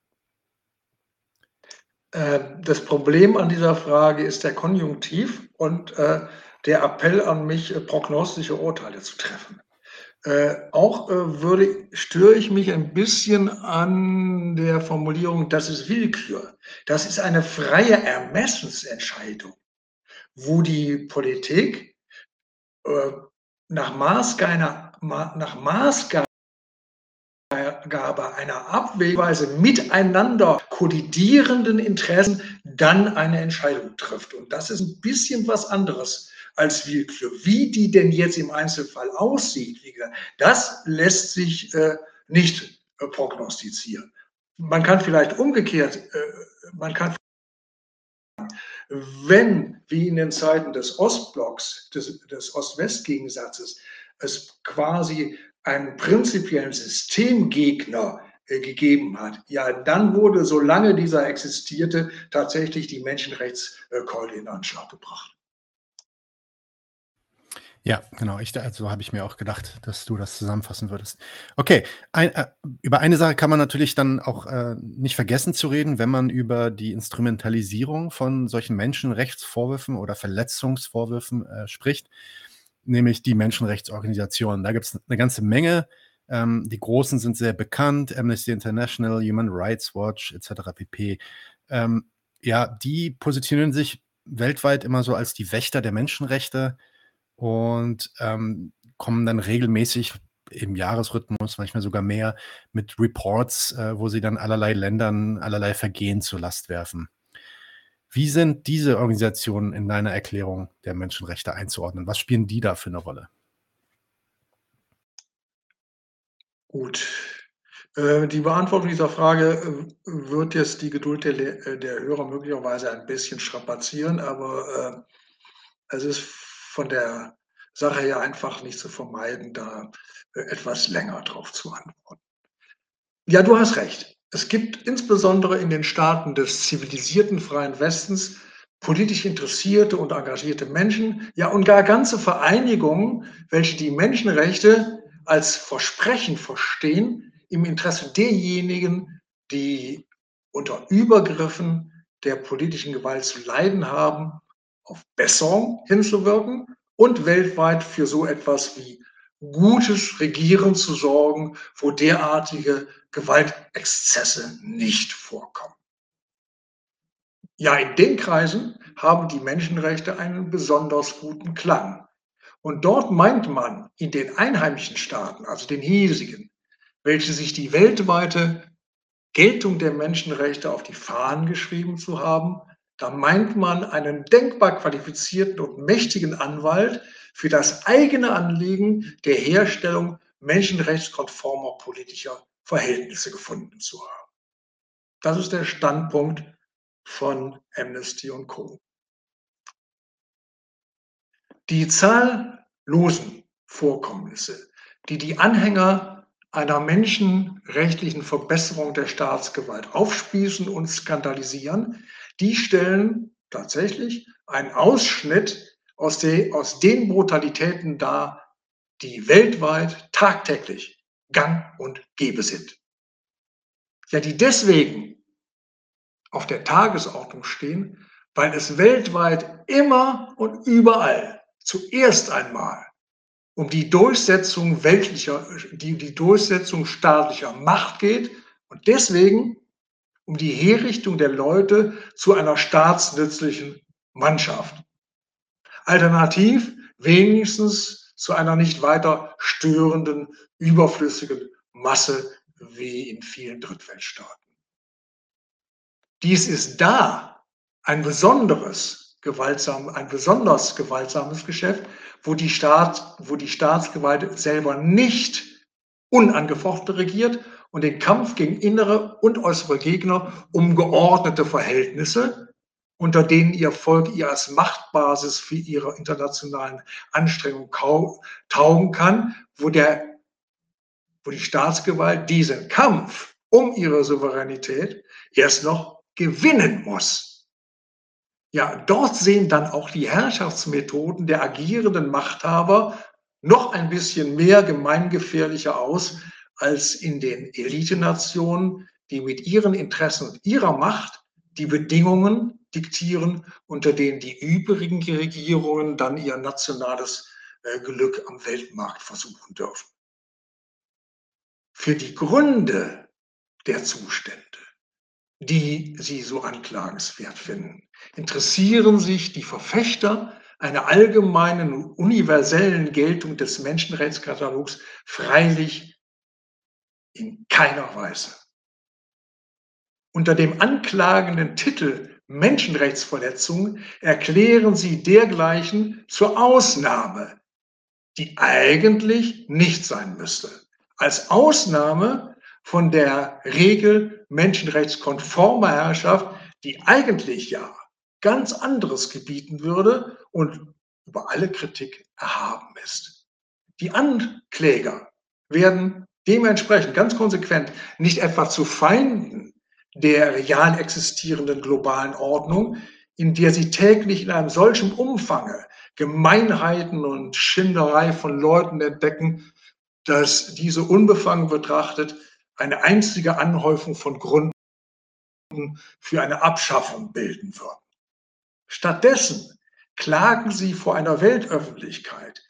Äh, das Problem an dieser Frage ist der Konjunktiv und äh, der Appell an mich, prognostische Urteile zu treffen. Äh, auch äh, würde, störe ich mich ein bisschen an der Formulierung, das ist Willkür. Das ist eine freie Ermessensentscheidung, wo die Politik äh, nach, Maßgabe, nach Maßgabe einer Abwegweise miteinander kollidierenden Interessen dann eine Entscheidung trifft. Und das ist ein bisschen was anderes als Willkür. Wie die denn jetzt im Einzelfall aussieht, gesagt, das lässt sich äh, nicht äh, prognostizieren. Man kann vielleicht umgekehrt, äh, man kann wenn, wie in den Zeiten des Ostblocks, des, des Ost-West-Gegensatzes, es quasi einen prinzipiellen Systemgegner äh, gegeben hat, ja, dann wurde, solange dieser existierte, tatsächlich die Menschenrechtskeule in Anschlag gebracht. Ja, genau. Ich, also habe ich mir auch gedacht, dass du das zusammenfassen würdest. Okay, ein, äh, über eine Sache kann man natürlich dann auch äh, nicht vergessen zu reden, wenn man über die Instrumentalisierung von solchen Menschenrechtsvorwürfen oder Verletzungsvorwürfen äh, spricht, nämlich die Menschenrechtsorganisationen. Da gibt es eine ganze Menge. Ähm, die großen sind sehr bekannt, Amnesty International, Human Rights Watch etc. pp. Ähm, ja, die positionieren sich weltweit immer so als die Wächter der Menschenrechte und ähm, kommen dann regelmäßig im Jahresrhythmus, manchmal sogar mehr, mit Reports, äh, wo sie dann allerlei Ländern allerlei Vergehen zur Last werfen. Wie sind diese Organisationen in deiner Erklärung der Menschenrechte einzuordnen? Was spielen die da für eine Rolle? Gut. Äh, die Beantwortung dieser Frage äh, wird jetzt die Geduld der, äh, der Hörer möglicherweise ein bisschen strapazieren, aber es ist von der Sache ja einfach nicht zu vermeiden, da äh, etwas länger drauf zu antworten. Ja, du hast recht. Es gibt insbesondere in den Staaten des zivilisierten freien Westens politisch interessierte und engagierte Menschen, ja und gar ganze Vereinigungen, welche die Menschenrechte als Versprechen verstehen im Interesse derjenigen, die unter Übergriffen der politischen Gewalt zu leiden haben auf Besserung hinzuwirken und weltweit für so etwas wie gutes Regieren zu sorgen, wo derartige Gewaltexzesse nicht vorkommen. Ja, in den Kreisen haben die Menschenrechte einen besonders guten Klang. Und dort meint man in den einheimischen Staaten, also den hiesigen, welche sich die weltweite Geltung der Menschenrechte auf die Fahnen geschrieben zu haben, da meint man einen denkbar qualifizierten und mächtigen Anwalt für das eigene Anliegen der Herstellung menschenrechtskonformer politischer Verhältnisse gefunden zu haben. Das ist der Standpunkt von Amnesty und Co. Die zahllosen Vorkommnisse, die die Anhänger einer menschenrechtlichen Verbesserung der Staatsgewalt aufspießen und skandalisieren, die stellen tatsächlich einen Ausschnitt aus, de, aus den Brutalitäten dar, die weltweit tagtäglich gang und gäbe sind. Ja, die deswegen auf der Tagesordnung stehen, weil es weltweit immer und überall zuerst einmal um die Durchsetzung weltlicher, die, die Durchsetzung staatlicher Macht geht und deswegen um die Herrichtung der Leute zu einer staatsnützlichen Mannschaft. Alternativ wenigstens zu einer nicht weiter störenden, überflüssigen Masse wie in vielen Drittweltstaaten. Dies ist da ein besonderes gewaltsam, ein besonders gewaltsames Geschäft, wo die, Staat, wo die Staatsgewalt selber nicht unangefochten regiert und den Kampf gegen innere und äußere Gegner um geordnete Verhältnisse, unter denen ihr Volk ihr als Machtbasis für ihre internationalen Anstrengungen taugen kann, wo, der, wo die Staatsgewalt diesen Kampf um ihre Souveränität erst noch gewinnen muss. Ja, dort sehen dann auch die Herrschaftsmethoden der agierenden Machthaber noch ein bisschen mehr gemeingefährlicher aus als in den Elitenationen, die mit ihren Interessen und ihrer Macht die Bedingungen diktieren, unter denen die übrigen Regierungen dann ihr nationales äh, Glück am Weltmarkt versuchen dürfen. Für die Gründe der Zustände, die sie so anklagenswert finden, interessieren sich die Verfechter einer allgemeinen universellen Geltung des Menschenrechtskatalogs freilich in keiner Weise. Unter dem anklagenden Titel Menschenrechtsverletzung erklären sie dergleichen zur Ausnahme, die eigentlich nicht sein müsste. Als Ausnahme von der Regel menschenrechtskonformer Herrschaft, die eigentlich ja ganz anderes gebieten würde und über alle Kritik erhaben ist. Die Ankläger werden dementsprechend ganz konsequent nicht etwa zu Feinden der real existierenden globalen Ordnung, in der sie täglich in einem solchen Umfange Gemeinheiten und Schinderei von Leuten entdecken, dass diese unbefangen betrachtet eine einzige Anhäufung von Gründen für eine Abschaffung bilden würden. Stattdessen klagen sie vor einer Weltöffentlichkeit,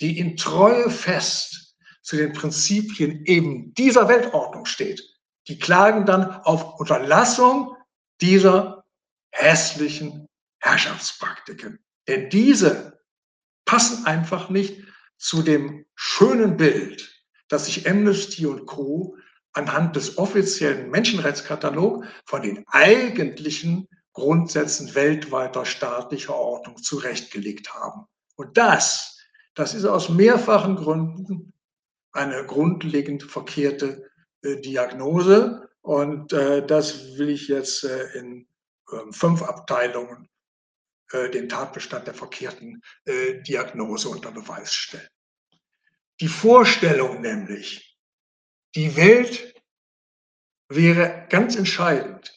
die in Treue fest zu den Prinzipien eben dieser Weltordnung steht. Die klagen dann auf Unterlassung dieser hässlichen Herrschaftspraktiken. Denn diese passen einfach nicht zu dem schönen Bild, das sich Amnesty und Co. anhand des offiziellen Menschenrechtskatalogs von den eigentlichen Grundsätzen weltweiter staatlicher Ordnung zurechtgelegt haben. Und das, das ist aus mehrfachen Gründen eine grundlegend verkehrte äh, Diagnose. Und äh, das will ich jetzt äh, in ähm, fünf Abteilungen den Tatbestand der verkehrten Diagnose unter Beweis stellen. Die Vorstellung nämlich, die Welt wäre ganz entscheidend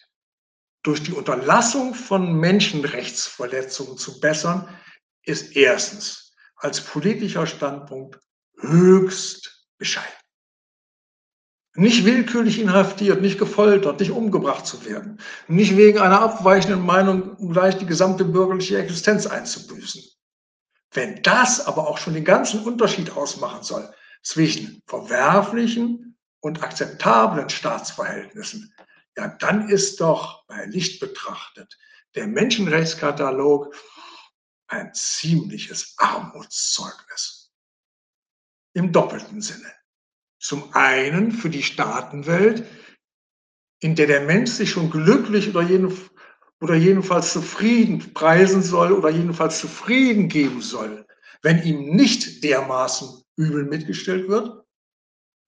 durch die Unterlassung von Menschenrechtsverletzungen zu bessern, ist erstens als politischer Standpunkt höchst bescheiden nicht willkürlich inhaftiert, nicht gefoltert, nicht umgebracht zu werden, nicht wegen einer abweichenden Meinung gleich die gesamte bürgerliche Existenz einzubüßen. Wenn das aber auch schon den ganzen Unterschied ausmachen soll zwischen verwerflichen und akzeptablen Staatsverhältnissen, ja, dann ist doch bei Licht betrachtet der Menschenrechtskatalog ein ziemliches Armutszeugnis. Im doppelten Sinne. Zum einen für die Staatenwelt, in der der Mensch sich schon glücklich oder, jeden, oder jedenfalls zufrieden preisen soll oder jedenfalls zufrieden geben soll, wenn ihm nicht dermaßen übel mitgestellt wird.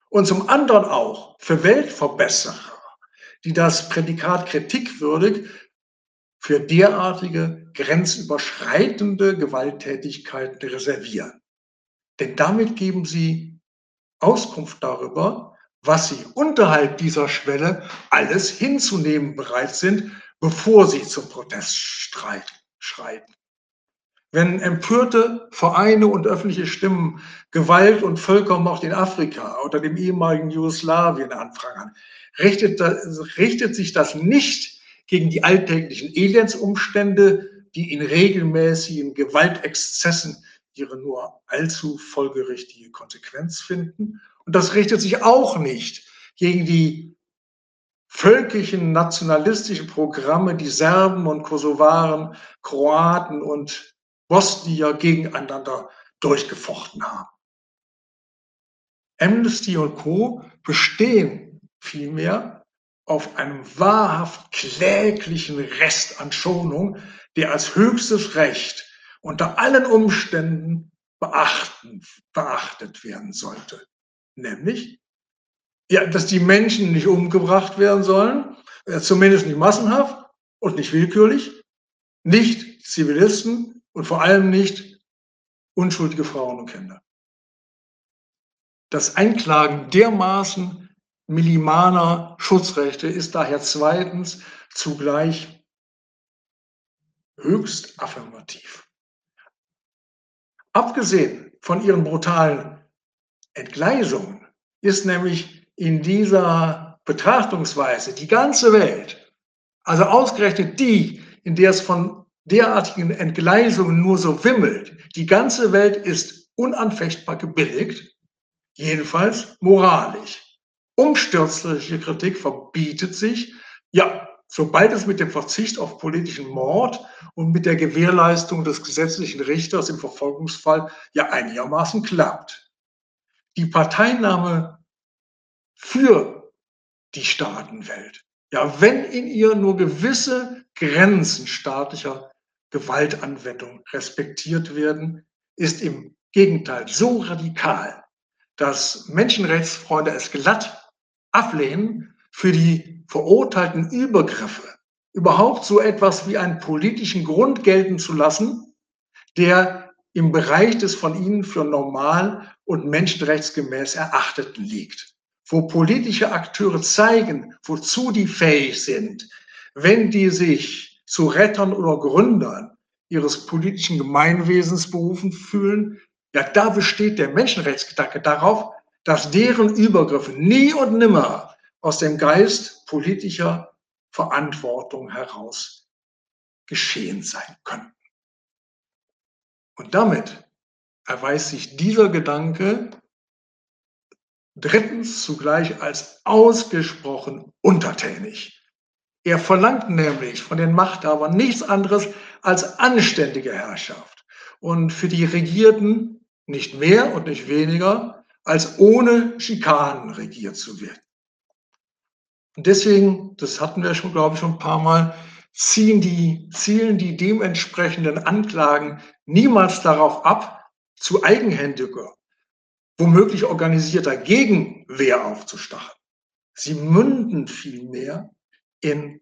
Und zum anderen auch für Weltverbesserer, die das Prädikat kritikwürdig für derartige grenzüberschreitende Gewalttätigkeiten reservieren. Denn damit geben sie Auskunft darüber, was sie unterhalb dieser Schwelle alles hinzunehmen bereit sind, bevor sie zum Protest schreiten. Wenn empörte Vereine und öffentliche Stimmen Gewalt und Völkermord in Afrika oder dem ehemaligen Jugoslawien anprangern, richtet, richtet sich das nicht gegen die alltäglichen Elendsumstände, die in regelmäßigen Gewaltexzessen ihre nur allzu folgerichtige Konsequenz finden. Und das richtet sich auch nicht gegen die völkischen nationalistischen Programme, die Serben und Kosovaren, Kroaten und Bosnier gegeneinander durchgefochten haben. Amnesty und Co. bestehen vielmehr auf einem wahrhaft kläglichen Rest an Schonung, der als höchstes Recht unter allen Umständen beachten, beachtet werden sollte. Nämlich, ja, dass die Menschen nicht umgebracht werden sollen, äh, zumindest nicht massenhaft und nicht willkürlich, nicht Zivilisten und vor allem nicht unschuldige Frauen und Kinder. Das Einklagen dermaßen millimaner Schutzrechte ist daher zweitens zugleich höchst affirmativ. Abgesehen von ihren brutalen Entgleisungen ist nämlich in dieser Betrachtungsweise die ganze Welt, also ausgerechnet die, in der es von derartigen Entgleisungen nur so wimmelt, die ganze Welt ist unanfechtbar gebilligt, jedenfalls moralisch. Umstürzliche Kritik verbietet sich, ja, sobald es mit dem Verzicht auf politischen Mord und mit der Gewährleistung des gesetzlichen Richters im Verfolgungsfall ja einigermaßen klappt. Die Parteinahme für die Staatenwelt, ja, wenn in ihr nur gewisse Grenzen staatlicher Gewaltanwendung respektiert werden, ist im Gegenteil so radikal, dass Menschenrechtsfreunde es glatt ablehnen, für die verurteilten Übergriffe überhaupt so etwas wie einen politischen Grund gelten zu lassen, der im Bereich des von Ihnen für normal und menschenrechtsgemäß Erachteten liegt. Wo politische Akteure zeigen, wozu die fähig sind, wenn die sich zu Rettern oder Gründern ihres politischen Gemeinwesens berufen fühlen, ja, da besteht der Menschenrechtsgedanke darauf, dass deren Übergriffe nie und nimmer aus dem Geist politischer Verantwortung heraus geschehen sein könnten. Und damit erweist sich dieser Gedanke drittens zugleich als ausgesprochen untertänig. Er verlangt nämlich von den Machthabern nichts anderes als anständige Herrschaft und für die Regierten nicht mehr und nicht weniger, als ohne Schikanen regiert zu werden. Und deswegen, das hatten wir schon, glaube ich, schon ein paar Mal, ziehen die, zielen die dementsprechenden Anklagen niemals darauf ab, zu eigenhändiger, womöglich organisierter Gegenwehr aufzustacheln. Sie münden vielmehr in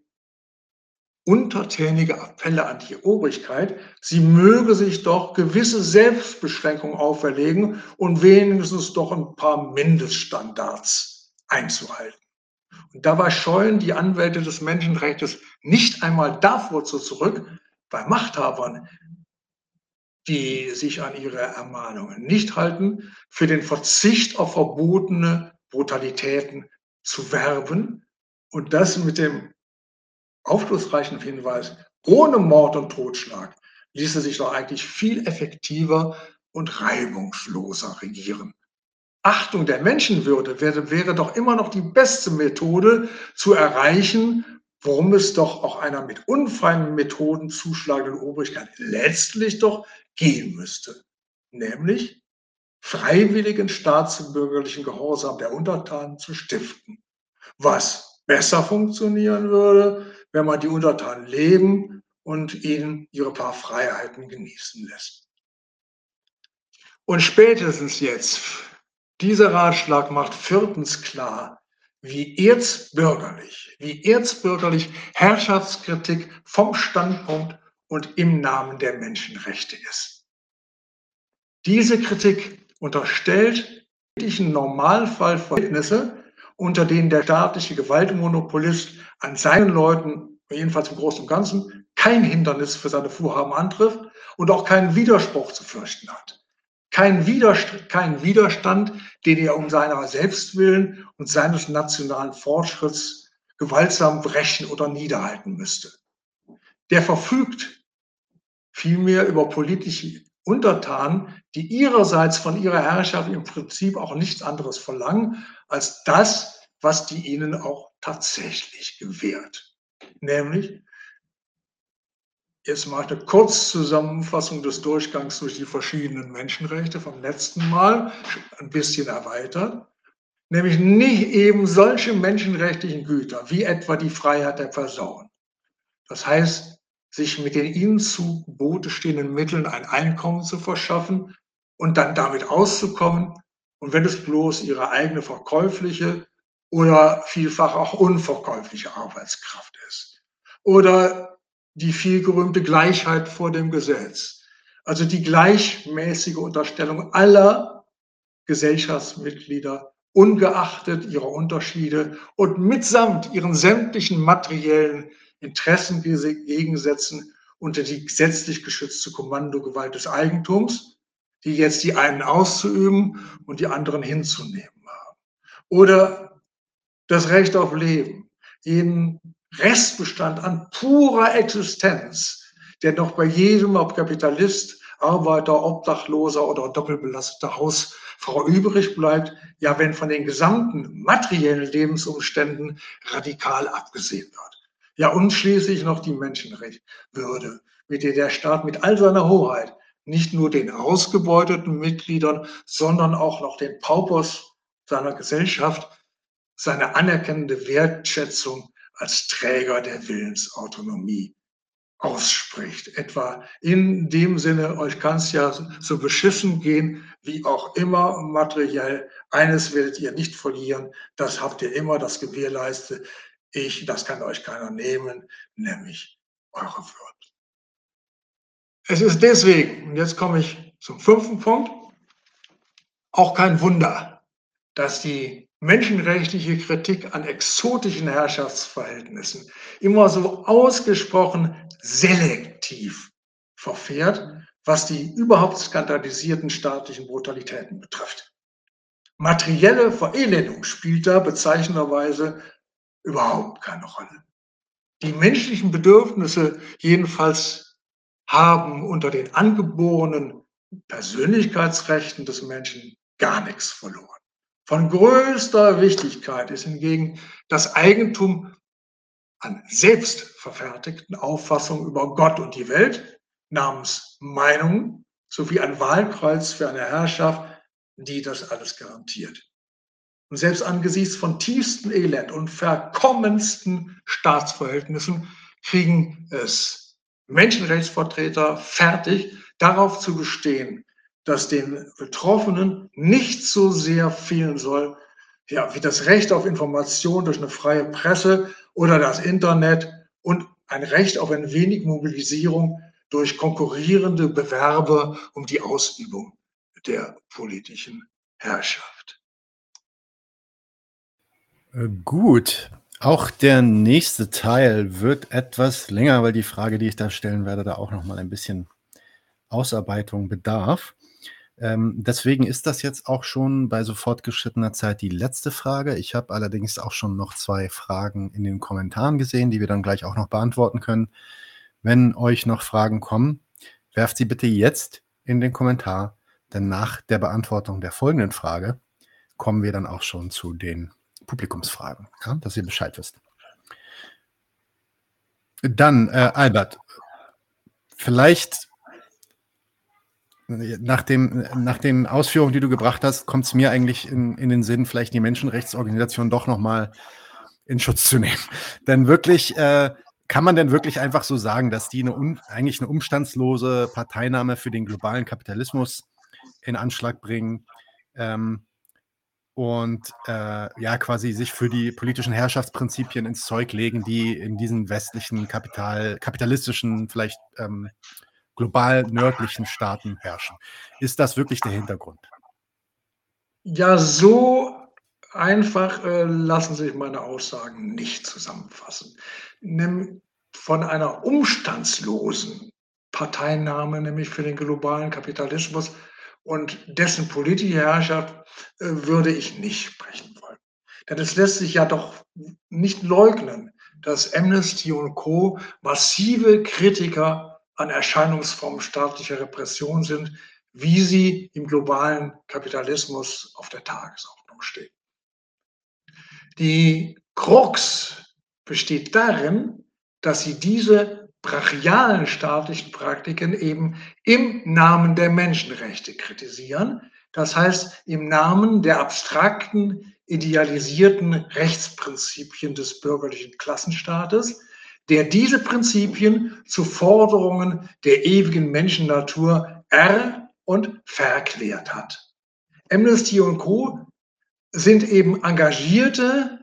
untertänige Appelle an die Obrigkeit, sie möge sich doch gewisse Selbstbeschränkungen auferlegen und wenigstens doch ein paar Mindeststandards einzuhalten. Dabei scheuen die Anwälte des Menschenrechts nicht einmal davor zurück, bei Machthabern, die sich an ihre Ermahnungen nicht halten, für den Verzicht auf verbotene Brutalitäten zu werben und das mit dem aufschlussreichen Hinweis, ohne Mord und Totschlag ließe sich doch eigentlich viel effektiver und reibungsloser regieren. Achtung der Menschenwürde wäre, wäre doch immer noch die beste Methode zu erreichen, worum es doch auch einer mit unfreien Methoden zuschlagenden Obrigkeit letztlich doch gehen müsste, nämlich freiwilligen staatsbürgerlichen Gehorsam der Untertanen zu stiften, was besser funktionieren würde, wenn man die Untertanen leben und ihnen ihre paar Freiheiten genießen lässt. Und spätestens jetzt, dieser Ratschlag macht viertens klar, wie erzbürgerlich, wie erzbürgerlich Herrschaftskritik vom Standpunkt und im Namen der Menschenrechte ist. Diese Kritik unterstellt im Normalfall Verhältnisse, unter denen der staatliche Gewaltmonopolist an seinen Leuten, jedenfalls im Großen und Ganzen, kein Hindernis für seine Vorhaben antrifft und auch keinen Widerspruch zu fürchten hat. Kein Widerstand, kein Widerstand, den er um seiner Selbstwillen und seines nationalen Fortschritts gewaltsam brechen oder niederhalten müsste. Der verfügt vielmehr über politische Untertanen, die ihrerseits von ihrer Herrschaft im Prinzip auch nichts anderes verlangen als das, was die ihnen auch tatsächlich gewährt. Nämlich, jetzt mache ich eine Kurzzusammenfassung des Durchgangs durch die verschiedenen Menschenrechte vom letzten Mal, ein bisschen erweitert, nämlich nicht eben solche menschenrechtlichen Güter wie etwa die Freiheit der Person. Das heißt, sich mit den ihnen zu Bote stehenden Mitteln ein Einkommen zu verschaffen und dann damit auszukommen. Und wenn es bloß ihre eigene verkäufliche oder vielfach auch unverkäufliche Arbeitskraft ist. Oder die vielgerühmte Gleichheit vor dem Gesetz. Also die gleichmäßige Unterstellung aller Gesellschaftsmitglieder, ungeachtet ihrer Unterschiede und mitsamt ihren sämtlichen materiellen Interessengegensätzen unter die gesetzlich geschützte Kommandogewalt des Eigentums, die jetzt die einen auszuüben und die anderen hinzunehmen haben. Oder das Recht auf Leben, jeden Restbestand an purer Existenz, der noch bei jedem, ob Kapitalist, Arbeiter, Obdachloser oder doppelbelasteter Hausfrau übrig bleibt, ja, wenn von den gesamten materiellen Lebensumständen radikal abgesehen wird. Ja, und schließlich noch die Menschenrechtswürde, mit der der Staat mit all seiner Hoheit nicht nur den ausgebeuteten Mitgliedern, sondern auch noch den Paupers seiner Gesellschaft seine anerkennende Wertschätzung als Träger der Willensautonomie ausspricht. Etwa in dem Sinne, euch kann es ja so beschissen gehen, wie auch immer materiell. Eines werdet ihr nicht verlieren, das habt ihr immer, das gewährleistet ich, das kann euch keiner nehmen, nämlich eure Würde. Es ist deswegen, und jetzt komme ich zum fünften Punkt, auch kein Wunder, dass die menschenrechtliche Kritik an exotischen Herrschaftsverhältnissen immer so ausgesprochen selektiv verfährt, was die überhaupt skandalisierten staatlichen Brutalitäten betrifft. Materielle Verelendung spielt da bezeichnenderweise überhaupt keine Rolle. Die menschlichen Bedürfnisse jedenfalls haben unter den angeborenen Persönlichkeitsrechten des Menschen gar nichts verloren. Von größter Wichtigkeit ist hingegen das Eigentum an selbstverfertigten Auffassungen über Gott und die Welt namens Meinungen sowie ein Wahlkreuz für eine Herrschaft, die das alles garantiert. Und selbst angesichts von tiefstem Elend und verkommensten Staatsverhältnissen kriegen es Menschenrechtsvertreter fertig, darauf zu bestehen, dass den Betroffenen nicht so sehr fehlen soll, ja, wie das Recht auf Information durch eine freie Presse oder das Internet und ein Recht auf ein wenig Mobilisierung durch konkurrierende Bewerbe um die Ausübung der politischen Herrschaft. Äh, gut. Auch der nächste Teil wird etwas länger, weil die Frage, die ich da stellen werde, da auch noch mal ein bisschen Ausarbeitung bedarf. Ähm, deswegen ist das jetzt auch schon bei so fortgeschrittener Zeit die letzte Frage. Ich habe allerdings auch schon noch zwei Fragen in den Kommentaren gesehen, die wir dann gleich auch noch beantworten können. Wenn euch noch Fragen kommen, werft sie bitte jetzt in den Kommentar, denn nach der Beantwortung der folgenden Frage kommen wir dann auch schon zu den Publikumsfragen, ja, dass ihr Bescheid wisst. Dann, äh, Albert, vielleicht nach, dem, nach den Ausführungen, die du gebracht hast, kommt es mir eigentlich in, in den Sinn, vielleicht die Menschenrechtsorganisation doch nochmal in Schutz zu nehmen. Denn wirklich, äh, kann man denn wirklich einfach so sagen, dass die eine eigentlich eine umstandslose Parteinahme für den globalen Kapitalismus in Anschlag bringen? Ähm, und äh, ja, quasi sich für die politischen Herrschaftsprinzipien ins Zeug legen, die in diesen westlichen Kapital, kapitalistischen, vielleicht ähm, global nördlichen Staaten herrschen. Ist das wirklich der Hintergrund? Ja, so einfach äh, lassen sich meine Aussagen nicht zusammenfassen. Nimm von einer umstandslosen Parteinahme, nämlich für den globalen Kapitalismus, und dessen politische Herrschaft äh, würde ich nicht sprechen wollen. Denn es lässt sich ja doch nicht leugnen, dass Amnesty und Co. massive Kritiker an Erscheinungsformen staatlicher Repression sind, wie sie im globalen Kapitalismus auf der Tagesordnung stehen. Die Krux besteht darin, dass sie diese brachialen staatlichen Praktiken eben im Namen der Menschenrechte kritisieren. Das heißt, im Namen der abstrakten, idealisierten Rechtsprinzipien des bürgerlichen Klassenstaates, der diese Prinzipien zu Forderungen der ewigen Menschennatur er- und verklärt hat. Amnesty und Co. sind eben engagierte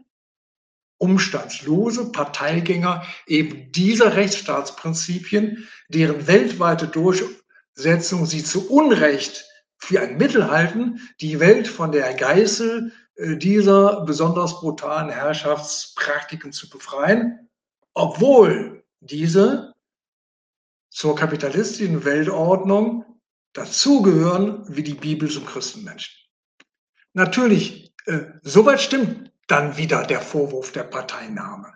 umstandslose Parteigänger eben dieser Rechtsstaatsprinzipien, deren weltweite Durchsetzung sie zu Unrecht für ein Mittel halten, die Welt von der Geißel äh, dieser besonders brutalen Herrschaftspraktiken zu befreien, obwohl diese zur kapitalistischen Weltordnung dazugehören wie die Bibel zum Christenmenschen. Natürlich, äh, soweit stimmt dann wieder der Vorwurf der Parteinahme.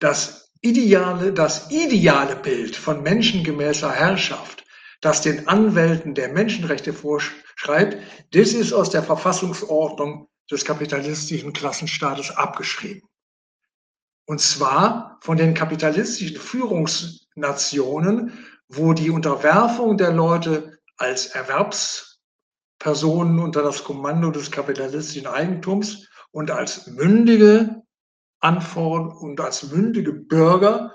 Das ideale, das ideale Bild von menschengemäßer Herrschaft, das den Anwälten der Menschenrechte vorschreibt, das ist aus der Verfassungsordnung des kapitalistischen Klassenstaates abgeschrieben. Und zwar von den kapitalistischen Führungsnationen, wo die Unterwerfung der Leute als Erwerbspersonen unter das Kommando des kapitalistischen Eigentums und als mündige Anforderungen und als mündige Bürger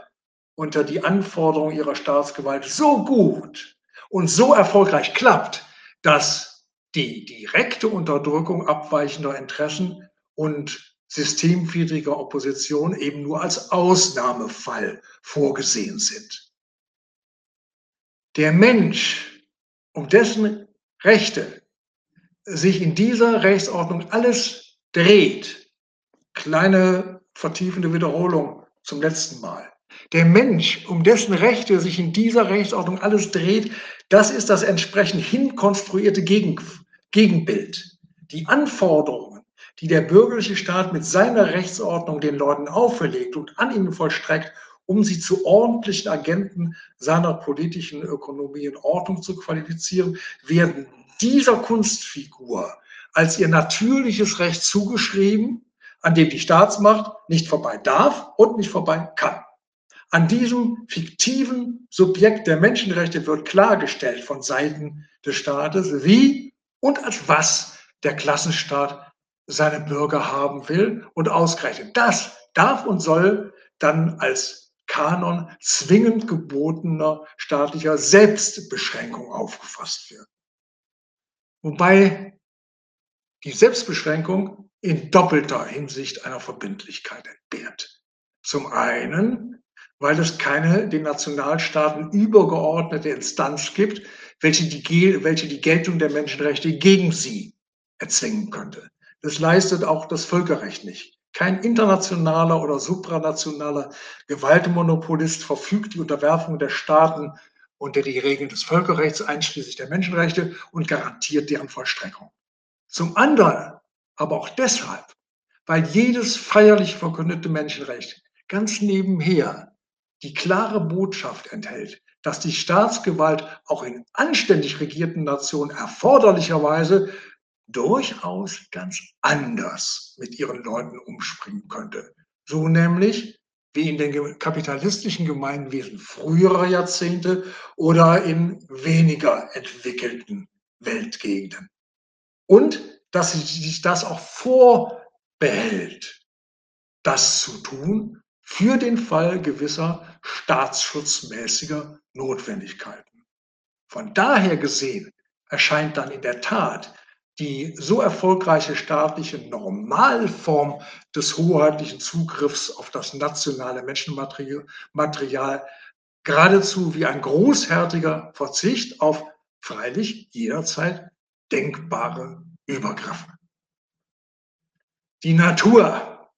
unter die Anforderungen ihrer Staatsgewalt so gut und so erfolgreich klappt, dass die direkte Unterdrückung abweichender Interessen und systemwidriger Opposition eben nur als Ausnahmefall vorgesehen sind. Der Mensch, um dessen Rechte sich in dieser Rechtsordnung alles dreht, kleine vertiefende Wiederholung zum letzten Mal. Der Mensch, um dessen Rechte sich in dieser Rechtsordnung alles dreht, das ist das entsprechend hinkonstruierte Gegen Gegenbild. Die Anforderungen, die der bürgerliche Staat mit seiner Rechtsordnung den Leuten auferlegt und an ihnen vollstreckt, um sie zu ordentlichen Agenten seiner politischen Ökonomie in Ordnung zu qualifizieren, werden dieser Kunstfigur als ihr natürliches Recht zugeschrieben, an dem die Staatsmacht nicht vorbei darf und nicht vorbei kann. An diesem fiktiven Subjekt der Menschenrechte wird klargestellt von Seiten des Staates, wie und als was der Klassenstaat seine Bürger haben will und ausgerechnet. Das darf und soll dann als Kanon zwingend gebotener staatlicher Selbstbeschränkung aufgefasst werden. Wobei die Selbstbeschränkung in doppelter Hinsicht einer Verbindlichkeit entbehrt. Zum einen, weil es keine den Nationalstaaten übergeordnete Instanz gibt, welche die, welche die Geltung der Menschenrechte gegen sie erzwingen könnte. Das leistet auch das Völkerrecht nicht. Kein internationaler oder supranationaler Gewaltmonopolist verfügt die Unterwerfung der Staaten unter die Regeln des Völkerrechts, einschließlich der Menschenrechte, und garantiert deren Vollstreckung. Zum anderen, aber auch deshalb, weil jedes feierlich verkündete Menschenrecht ganz nebenher die klare Botschaft enthält, dass die Staatsgewalt auch in anständig regierten Nationen erforderlicherweise durchaus ganz anders mit ihren Leuten umspringen könnte. So nämlich wie in den kapitalistischen Gemeinwesen früherer Jahrzehnte oder in weniger entwickelten Weltgegenden. Und dass sich das auch vorbehält, das zu tun für den Fall gewisser staatsschutzmäßiger Notwendigkeiten. Von daher gesehen erscheint dann in der Tat die so erfolgreiche staatliche Normalform des hoheitlichen Zugriffs auf das nationale Menschenmaterial geradezu wie ein großherziger Verzicht auf freilich jederzeit denkbare Übergriffe. Die Natur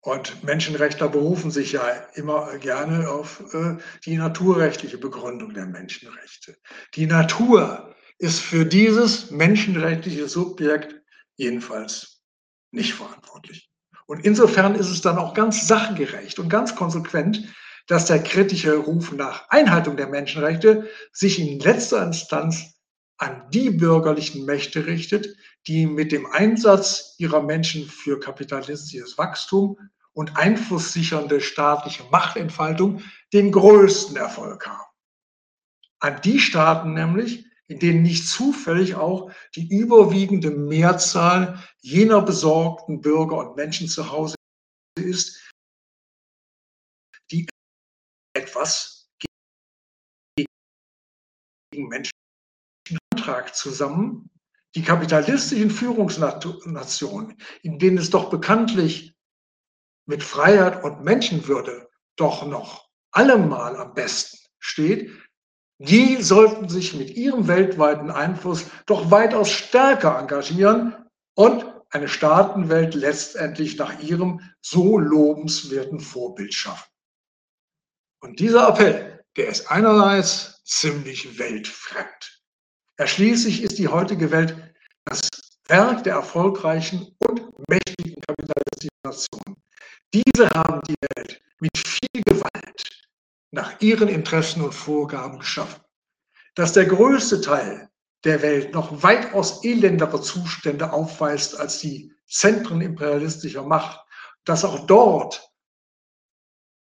und Menschenrechtler berufen sich ja immer gerne auf äh, die naturrechtliche Begründung der Menschenrechte. Die Natur ist für dieses menschenrechtliche Subjekt jedenfalls nicht verantwortlich. Und insofern ist es dann auch ganz sachgerecht und ganz konsequent, dass der kritische Ruf nach Einhaltung der Menschenrechte sich in letzter Instanz an die bürgerlichen Mächte richtet, die mit dem Einsatz ihrer Menschen für kapitalistisches Wachstum und einflusssichernde staatliche Machtentfaltung den größten Erfolg haben. An die Staaten nämlich, in denen nicht zufällig auch die überwiegende Mehrzahl jener besorgten Bürger und Menschen zu Hause ist, die etwas gegen Menschenantrag zusammen. Die kapitalistischen Führungsnationen, in denen es doch bekanntlich mit Freiheit und Menschenwürde doch noch allemal am besten steht, die sollten sich mit ihrem weltweiten Einfluss doch weitaus stärker engagieren und eine Staatenwelt letztendlich nach ihrem so lobenswerten Vorbild schaffen. Und dieser Appell, der ist einerseits ziemlich weltfremd. Erschließlich ist die heutige Welt das Werk der erfolgreichen und mächtigen kapitalistischen Nationen. Diese haben die Welt mit viel Gewalt nach ihren Interessen und Vorgaben geschaffen. Dass der größte Teil der Welt noch weitaus elendere Zustände aufweist als die Zentren imperialistischer Macht, dass auch dort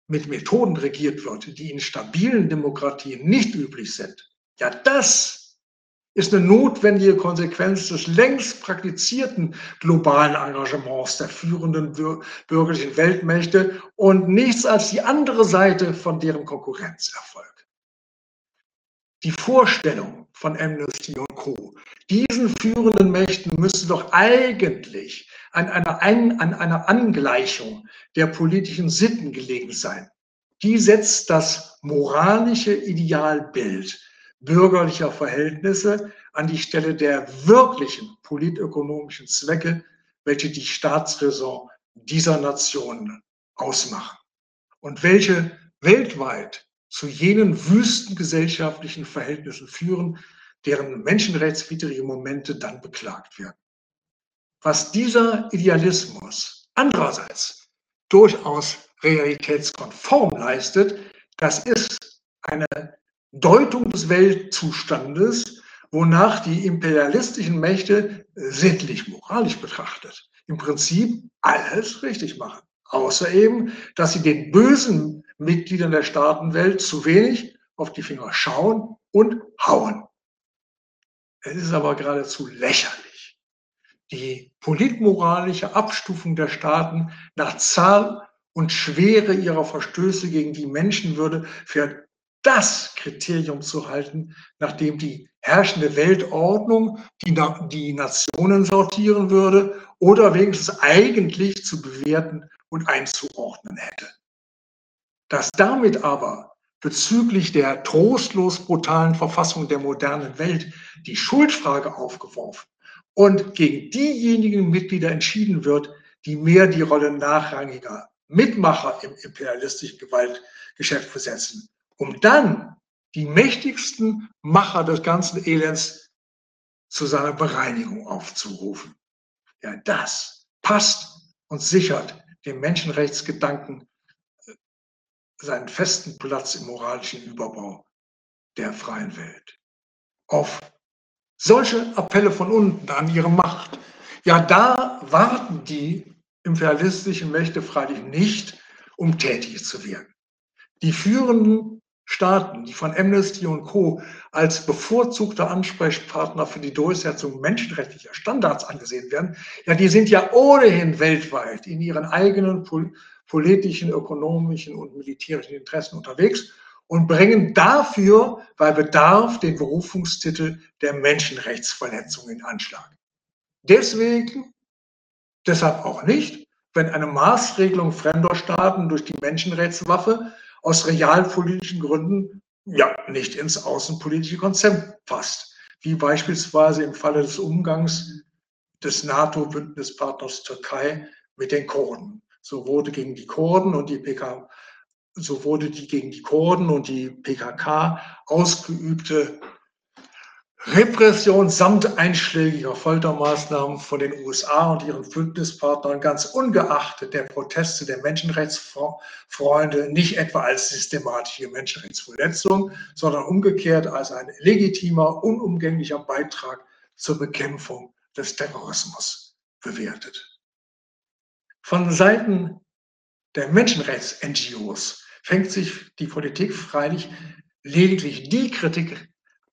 mit Methoden regiert wird, die in stabilen Demokratien nicht üblich sind. Ja, das ist eine notwendige Konsequenz des längst praktizierten globalen Engagements der führenden bürgerlichen Weltmächte und nichts als die andere Seite von deren Konkurrenzerfolg. Die Vorstellung von Amnesty und Co. Diesen führenden Mächten müsste doch eigentlich an einer, an einer Angleichung der politischen Sitten gelegen sein. Die setzt das moralische Idealbild bürgerlicher Verhältnisse an die Stelle der wirklichen politökonomischen Zwecke, welche die Staatsräson dieser Nationen ausmachen und welche weltweit zu jenen wüsten gesellschaftlichen Verhältnissen führen, deren menschenrechtswidrige Momente dann beklagt werden. Was dieser Idealismus andererseits durchaus realitätskonform leistet, das ist eine Deutung des Weltzustandes, wonach die imperialistischen Mächte sittlich, moralisch betrachtet im Prinzip alles richtig machen. Außer eben, dass sie den bösen Mitgliedern der Staatenwelt zu wenig auf die Finger schauen und hauen. Es ist aber geradezu lächerlich. Die politmoralische Abstufung der Staaten nach Zahl und Schwere ihrer Verstöße gegen die Menschenwürde für das Kriterium zu halten, nach dem die herrschende Weltordnung die, die Nationen sortieren würde oder wenigstens eigentlich zu bewerten und einzuordnen hätte. Dass damit aber bezüglich der trostlos brutalen Verfassung der modernen Welt die Schuldfrage aufgeworfen und gegen diejenigen Mitglieder entschieden wird, die mehr die Rolle nachrangiger Mitmacher im imperialistischen Gewaltgeschäft besetzen, um dann die mächtigsten Macher des ganzen Elends zu seiner Bereinigung aufzurufen. Ja, das passt und sichert dem Menschenrechtsgedanken äh, seinen festen Platz im moralischen Überbau der freien Welt. Auf solche Appelle von unten an ihre Macht, ja, da warten die imperialistischen Mächte freilich nicht, um tätig zu werden. Die führenden Staaten, die von Amnesty und Co. als bevorzugter Ansprechpartner für die Durchsetzung menschenrechtlicher Standards angesehen werden, ja, die sind ja ohnehin weltweit in ihren eigenen politischen, ökonomischen und militärischen Interessen unterwegs und bringen dafür bei Bedarf den Berufungstitel der Menschenrechtsverletzung in Anschlag. Deswegen, deshalb auch nicht, wenn eine Maßregelung fremder Staaten durch die Menschenrechtswaffe aus realpolitischen Gründen ja nicht ins außenpolitische Konzept passt, wie beispielsweise im Falle des Umgangs des NATO-Bündnispartners Türkei mit den Kurden. So wurde gegen die Kurden und die PKK, so wurde die gegen die Kurden und die PKK ausgeübte Repression samt einschlägiger Foltermaßnahmen von den USA und ihren Bündnispartnern ganz ungeachtet der Proteste der Menschenrechtsfreunde nicht etwa als systematische Menschenrechtsverletzung, sondern umgekehrt als ein legitimer, unumgänglicher Beitrag zur Bekämpfung des Terrorismus bewertet. Von Seiten der Menschenrechts-NGOs fängt sich die Politik freilich lediglich die Kritik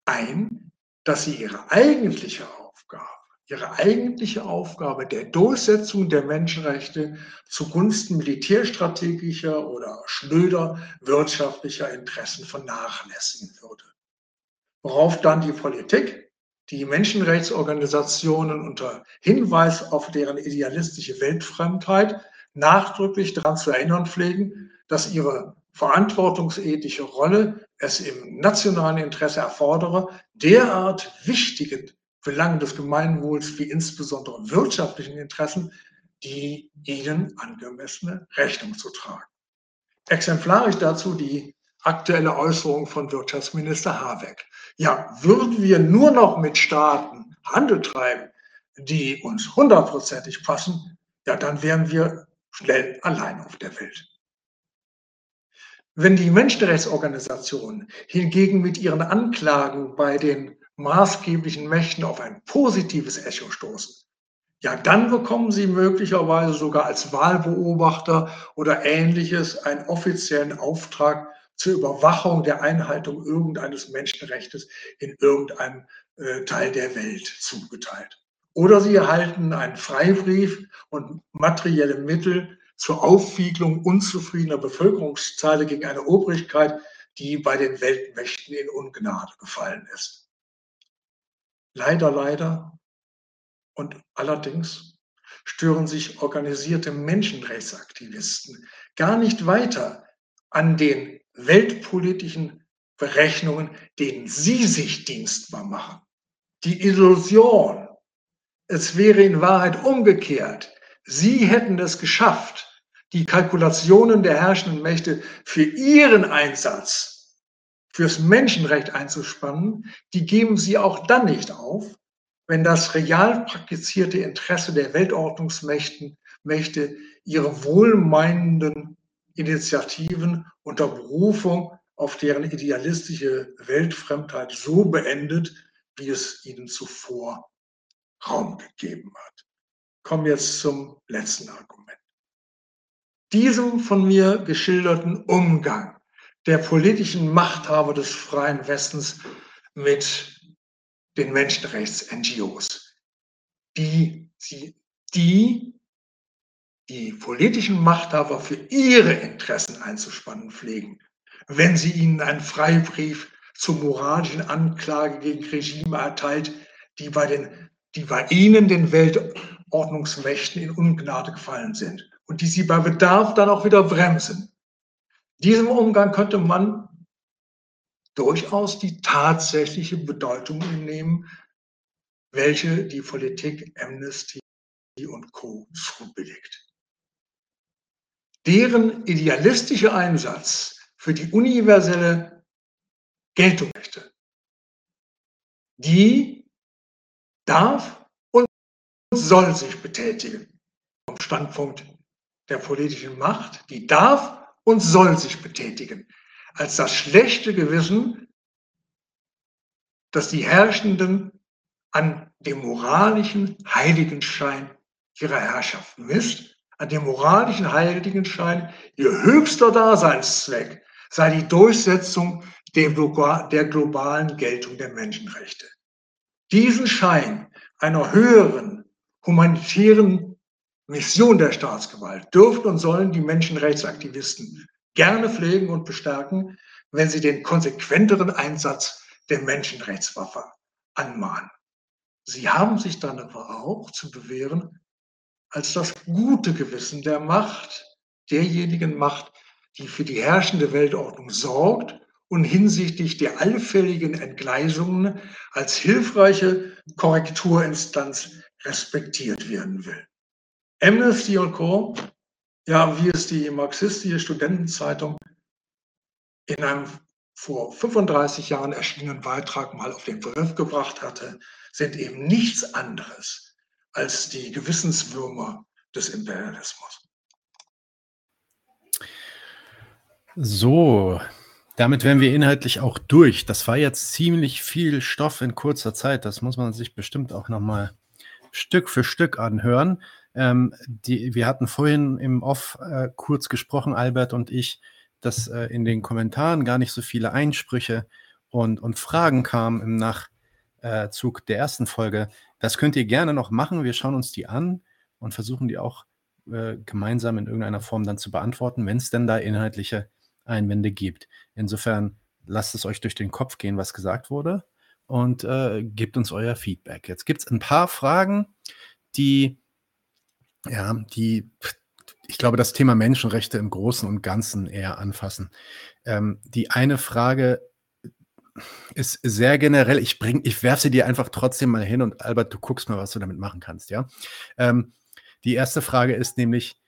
ein, dass sie ihre eigentliche Aufgabe, ihre eigentliche Aufgabe der Durchsetzung der Menschenrechte zugunsten militärstrategischer oder schnöder wirtschaftlicher Interessen vernachlässigen würde. Worauf dann die Politik, die Menschenrechtsorganisationen unter Hinweis auf deren idealistische Weltfremdheit nachdrücklich daran zu erinnern pflegen, dass ihre verantwortungsethische Rolle es im nationalen Interesse erfordere, derart wichtigen Belangen des Gemeinwohls wie insbesondere wirtschaftlichen Interessen die ihnen angemessene Rechnung zu tragen. Exemplarisch dazu die aktuelle Äußerung von Wirtschaftsminister Habeck. Ja, würden wir nur noch mit Staaten Handel treiben, die uns hundertprozentig passen, ja, dann wären wir schnell allein auf der Welt. Wenn die Menschenrechtsorganisationen hingegen mit ihren Anklagen bei den maßgeblichen Mächten auf ein positives Echo stoßen, ja, dann bekommen sie möglicherweise sogar als Wahlbeobachter oder ähnliches einen offiziellen Auftrag zur Überwachung der Einhaltung irgendeines Menschenrechtes in irgendeinem äh, Teil der Welt zugeteilt. Oder sie erhalten einen Freibrief und materielle Mittel zur Aufwiegelung unzufriedener Bevölkerungsteile gegen eine Obrigkeit, die bei den Weltmächten in Ungnade gefallen ist. Leider, leider und allerdings stören sich organisierte Menschenrechtsaktivisten gar nicht weiter an den weltpolitischen Berechnungen, denen sie sich dienstbar machen. Die Illusion, es wäre in Wahrheit umgekehrt. Sie hätten es geschafft, die Kalkulationen der herrschenden Mächte für ihren Einsatz, fürs Menschenrecht einzuspannen, die geben sie auch dann nicht auf, wenn das real praktizierte Interesse der Weltordnungsmächte Mächte ihre wohlmeinenden Initiativen unter Berufung auf deren idealistische Weltfremdheit so beendet, wie es ihnen zuvor Raum gegeben hat. Kommen jetzt zum letzten Argument. Diesem von mir geschilderten Umgang der politischen Machthaber des freien Westens mit den Menschenrechts-NGOs, die, sie, die die politischen Machthaber für ihre Interessen einzuspannen pflegen, wenn sie ihnen einen Freibrief zur moralischen Anklage gegen Regime erteilt, die bei, den, die bei ihnen, den Weltordnungsmächten, in Ungnade gefallen sind und die sie bei Bedarf dann auch wieder bremsen. Diesem Umgang könnte man durchaus die tatsächliche Bedeutung nehmen, welche die Politik Amnesty und Co. zubilligt. Deren idealistischer Einsatz für die universelle Geltungsrechte, die darf und soll sich betätigen. Vom Standpunkt der politischen Macht, die darf und soll sich betätigen als das schlechte Gewissen, das die Herrschenden an dem moralischen Heiligenschein ihrer Herrschaft misst, an dem moralischen Heiligenschein ihr höchster Daseinszweck sei die Durchsetzung der, globalen Geltung der Menschenrechte. Diesen Schein einer höheren humanitären Mission der Staatsgewalt dürfen und sollen die Menschenrechtsaktivisten gerne pflegen und bestärken, wenn sie den konsequenteren Einsatz der Menschenrechtswaffe anmahnen. Sie haben sich dann aber auch zu bewähren als das gute Gewissen der Macht, derjenigen Macht, die für die herrschende Weltordnung sorgt und hinsichtlich der allfälligen Entgleisungen als hilfreiche Korrekturinstanz respektiert werden will. Amnesty und Co ja, wie es die marxistische Studentenzeitung in einem vor 35 Jahren erschienenen Beitrag mal auf den Begriff gebracht hatte, sind eben nichts anderes als die Gewissenswürmer des Imperialismus. So, damit wären wir inhaltlich auch durch. Das war jetzt ziemlich viel Stoff in kurzer Zeit. Das muss man sich bestimmt auch noch mal Stück für Stück anhören. Ähm, die, wir hatten vorhin im Off äh, kurz gesprochen, Albert und ich, dass äh, in den Kommentaren gar nicht so viele Einsprüche und, und Fragen kamen im Nachzug äh, der ersten Folge. Das könnt ihr gerne noch machen. Wir schauen uns die an und versuchen die auch äh, gemeinsam in irgendeiner Form dann zu beantworten, wenn es denn da inhaltliche Einwände gibt. Insofern lasst es euch durch den Kopf gehen, was gesagt wurde und äh, gebt uns euer Feedback. Jetzt gibt es ein paar Fragen, die ja, die, ich glaube, das Thema Menschenrechte im Großen und Ganzen eher anfassen. Ähm, die eine Frage ist sehr generell. Ich bring, ich werfe sie dir einfach trotzdem mal hin und Albert, du guckst mal, was du damit machen kannst, ja. Ähm, die erste Frage ist nämlich,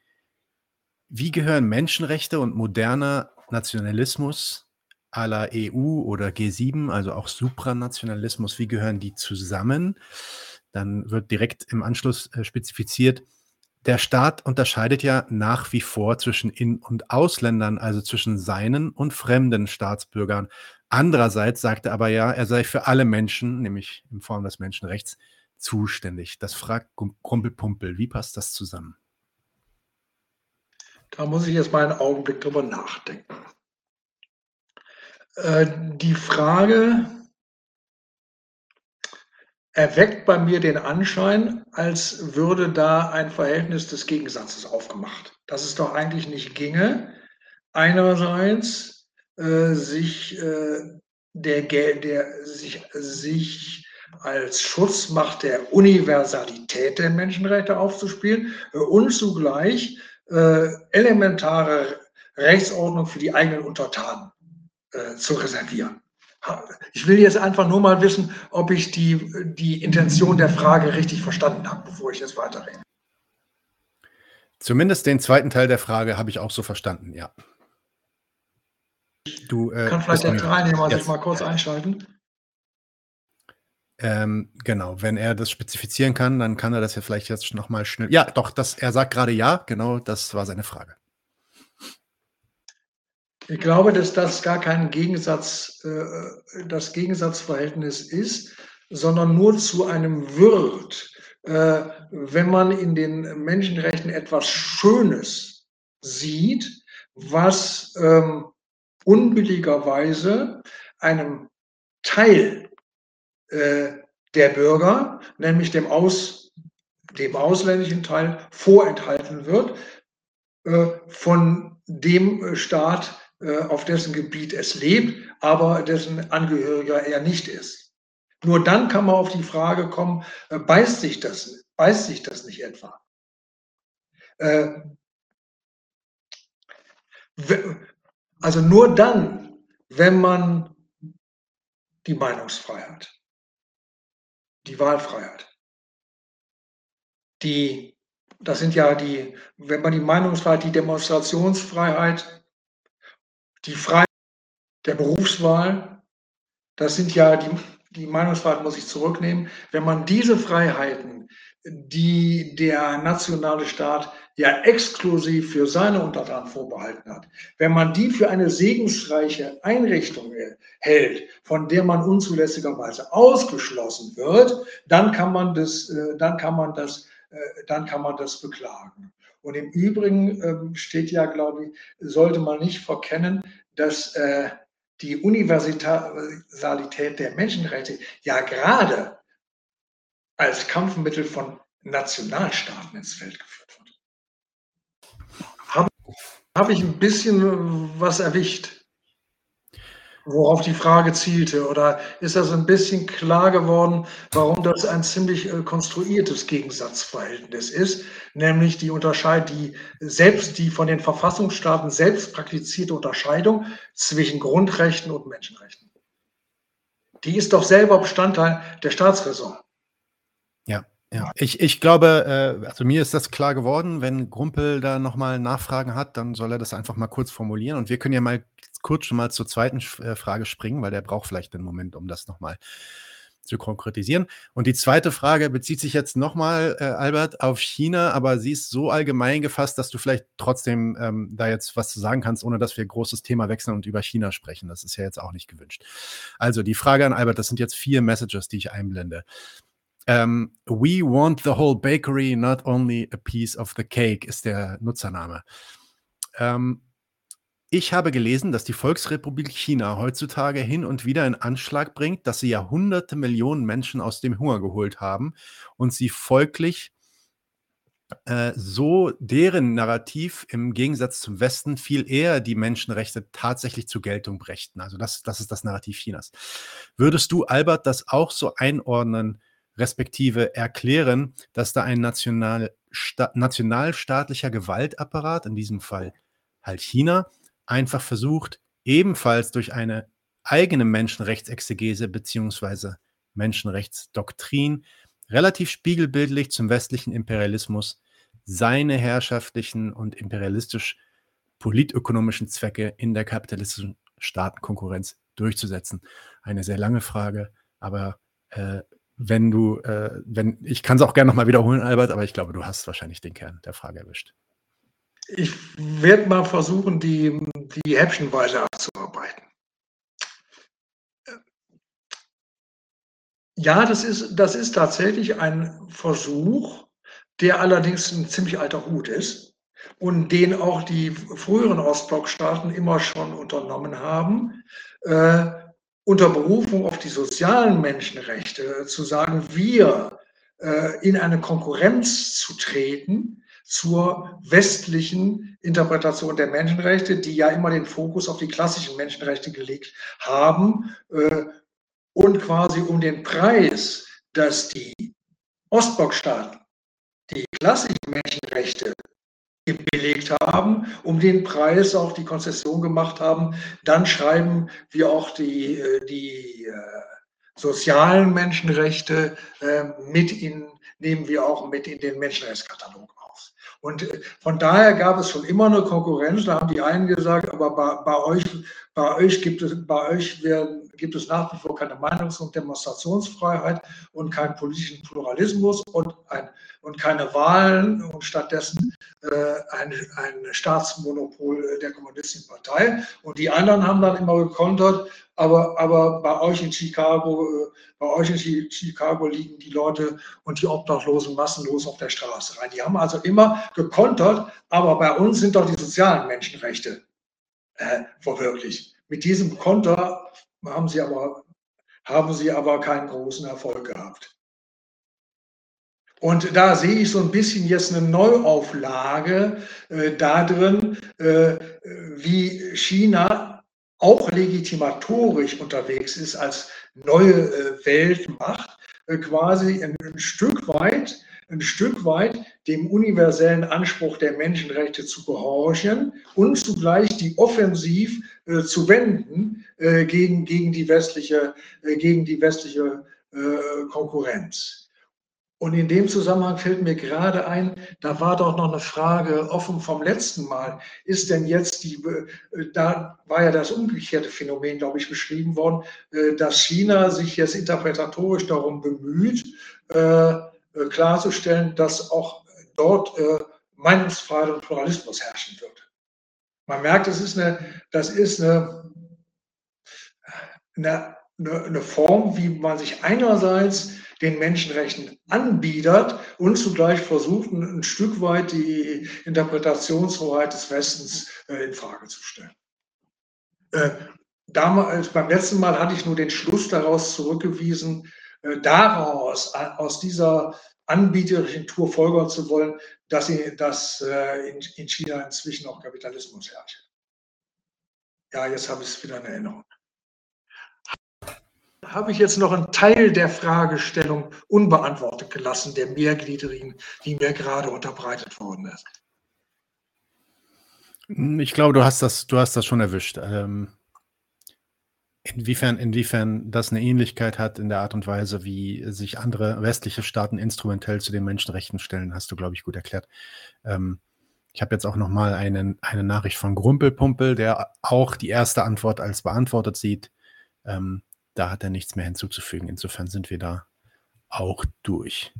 wie gehören Menschenrechte und moderner Nationalismus à la EU oder G7, also auch Supranationalismus, wie gehören die zusammen? Dann wird direkt im Anschluss äh, spezifiziert, der Staat unterscheidet ja nach wie vor zwischen In- und Ausländern, also zwischen seinen und fremden Staatsbürgern. Andererseits sagt er aber ja, er sei für alle Menschen, nämlich in Form des Menschenrechts, zuständig. Das fragt Kumpelpumpel. Wie passt das zusammen? Da muss ich jetzt mal einen Augenblick drüber nachdenken. Äh, die Frage, erweckt bei mir den Anschein, als würde da ein Verhältnis des Gegensatzes aufgemacht. Dass es doch eigentlich nicht ginge, einerseits äh, sich, äh, der, der, sich, sich als Schutzmacht der Universalität der Menschenrechte aufzuspielen äh, und zugleich äh, elementare Rechtsordnung für die eigenen Untertanen äh, zu reservieren. Ich will jetzt einfach nur mal wissen, ob ich die, die Intention der Frage richtig verstanden habe, bevor ich jetzt weiterrede. Zumindest den zweiten Teil der Frage habe ich auch so verstanden, ja. Du, äh, Kann vielleicht der Teilnehmer sich mal kurz einschalten? Ähm, genau, wenn er das spezifizieren kann, dann kann er das ja vielleicht jetzt nochmal schnell. Ja, doch, das, er sagt gerade ja, genau, das war seine Frage. Ich glaube, dass das gar kein Gegensatz, äh, das Gegensatzverhältnis ist, sondern nur zu einem wird, äh, wenn man in den Menschenrechten etwas Schönes sieht, was ähm, unbilligerweise einem Teil äh, der Bürger, nämlich dem, Aus, dem ausländischen Teil, vorenthalten wird, äh, von dem Staat, äh, auf dessen Gebiet es lebt, aber dessen Angehöriger er nicht ist. Nur dann kann man auf die Frage kommen, äh, beißt sich das, beißt sich das nicht etwa? Äh, also nur dann, wenn man die Meinungsfreiheit, die Wahlfreiheit, die, das sind ja die, wenn man die Meinungsfreiheit, die Demonstrationsfreiheit, die Freiheit der Berufswahl, das sind ja die, die Meinungsfreiheit muss ich zurücknehmen. Wenn man diese Freiheiten, die der nationale Staat ja exklusiv für seine Untertanen vorbehalten hat, wenn man die für eine segensreiche Einrichtung hält, von der man unzulässigerweise ausgeschlossen wird, dann kann man das, äh, dann kann man das, äh, dann kann man das beklagen. Und im Übrigen ähm, steht ja, glaube ich, sollte man nicht verkennen, dass äh, die Universalität der Menschenrechte ja gerade als Kampfmittel von Nationalstaaten ins Feld geführt wird. Habe hab ich ein bisschen was erwischt? worauf die Frage zielte? Oder ist das ein bisschen klar geworden, warum das ein ziemlich äh, konstruiertes Gegensatzverhältnis ist, nämlich die Unterscheidung, die selbst die von den Verfassungsstaaten selbst praktizierte Unterscheidung zwischen Grundrechten und Menschenrechten. Die ist doch selber Bestandteil der Staatsräson. Ja. Ich, ich glaube, äh, also mir ist das klar geworden. Wenn Grumpel da nochmal Nachfragen hat, dann soll er das einfach mal kurz formulieren. Und wir können ja mal kurz schon mal zur zweiten äh, Frage springen, weil der braucht vielleicht einen Moment, um das nochmal zu konkretisieren. Und die zweite Frage bezieht sich jetzt nochmal, äh, Albert, auf China, aber sie ist so allgemein gefasst, dass du vielleicht trotzdem ähm, da jetzt was zu sagen kannst, ohne dass wir großes Thema wechseln und über China sprechen. Das ist ja jetzt auch nicht gewünscht. Also die Frage an Albert, das sind jetzt vier Messages, die ich einblende. Ähm, We want the whole bakery, not only a piece of the cake, ist der Nutzername. Ähm, ich habe gelesen, dass die Volksrepublik China heutzutage hin und wieder in Anschlag bringt, dass sie Jahrhunderte Millionen Menschen aus dem Hunger geholt haben und sie folglich äh, so deren Narrativ im Gegensatz zum Westen viel eher die Menschenrechte tatsächlich zur Geltung brächten. Also das, das ist das Narrativ Chinas. Würdest du, Albert, das auch so einordnen, respektive erklären, dass da ein national, sta, nationalstaatlicher Gewaltapparat, in diesem Fall halt China, einfach versucht, ebenfalls durch eine eigene Menschenrechtsexegese beziehungsweise Menschenrechtsdoktrin relativ spiegelbildlich zum westlichen Imperialismus seine herrschaftlichen und imperialistisch politökonomischen Zwecke in der kapitalistischen Staatenkonkurrenz durchzusetzen. Eine sehr lange Frage, aber äh, wenn du, äh, wenn, ich kann es auch gerne nochmal wiederholen, Albert, aber ich glaube, du hast wahrscheinlich den Kern der Frage erwischt. Ich werde mal versuchen, die, die häppchenweise abzuarbeiten. Ja, das ist, das ist tatsächlich ein Versuch, der allerdings ein ziemlich alter Hut ist und den auch die früheren Ostblockstaaten immer schon unternommen haben. Äh, unter Berufung auf die sozialen Menschenrechte zu sagen, wir äh, in eine Konkurrenz zu treten zur westlichen Interpretation der Menschenrechte, die ja immer den Fokus auf die klassischen Menschenrechte gelegt haben, äh, und quasi um den Preis, dass die Ostblockstaaten die klassischen Menschenrechte gebilligt haben, um den Preis auch die Konzession gemacht haben, dann schreiben wir auch die, äh, die äh, sozialen Menschenrechte äh, mit in, nehmen wir auch mit in den Menschenrechtskatalog auf. Und äh, von daher gab es schon immer eine Konkurrenz. Da haben die einen gesagt, aber bei, bei euch, bei euch gibt es, bei euch werden, gibt es nach wie vor keine Meinungs- und Demonstrationsfreiheit und keinen politischen Pluralismus und, ein, und keine Wahlen und stattdessen äh, ein, ein Staatsmonopol der Kommunistischen Partei. Und die anderen haben dann immer gekontert, aber, aber bei euch in Chicago, äh, bei euch in Chicago liegen die Leute und die Obdachlosen massenlos auf der Straße rein. Die haben also immer gekontert, aber bei uns sind doch die sozialen Menschenrechte äh, verwirklicht. Mit diesem Konter haben sie aber, haben sie aber keinen großen Erfolg gehabt. Und da sehe ich so ein bisschen jetzt eine Neuauflage äh, da drin, äh, wie China auch legitimatorisch unterwegs ist als neue äh, Weltmacht, äh, quasi ein, ein, Stück weit, ein Stück weit dem universellen Anspruch der Menschenrechte zu gehorchen und zugleich die offensiv äh, zu wenden äh, gegen, gegen die westliche, äh, gegen die westliche äh, Konkurrenz. Und in dem Zusammenhang fällt mir gerade ein, da war doch noch eine Frage offen vom letzten Mal. Ist denn jetzt die, äh, da war ja das umgekehrte Phänomen, glaube ich, beschrieben worden, äh, dass China sich jetzt interpretatorisch darum bemüht, äh, klarzustellen, dass auch dort Meinungsfreiheit und Pluralismus herrschen wird. Man merkt, das ist eine, das ist eine, eine, eine Form, wie man sich einerseits den Menschenrechten anbietet und zugleich versucht, ein Stück weit die Interpretationshoheit des Westens äh, in Frage zu stellen. Äh, damals, beim letzten Mal hatte ich nur den Schluss daraus zurückgewiesen, äh, daraus, aus dieser anbieterischen Tour folgern zu wollen, dass, sie, dass in China inzwischen auch Kapitalismus herrscht. Ja, jetzt habe ich es wieder in Erinnerung habe ich jetzt noch einen Teil der Fragestellung unbeantwortet gelassen, der mehrgliedrigen, die mir gerade unterbreitet worden ist. Ich glaube, du hast das, du hast das schon erwischt. Ähm, inwiefern, inwiefern das eine Ähnlichkeit hat in der Art und Weise, wie sich andere westliche Staaten instrumentell zu den Menschenrechten stellen, hast du, glaube ich, gut erklärt. Ähm, ich habe jetzt auch noch mal eine, eine Nachricht von Grumpelpumpel, der auch die erste Antwort als beantwortet sieht. Ähm, da hat er nichts mehr hinzuzufügen. Insofern sind wir da auch durch.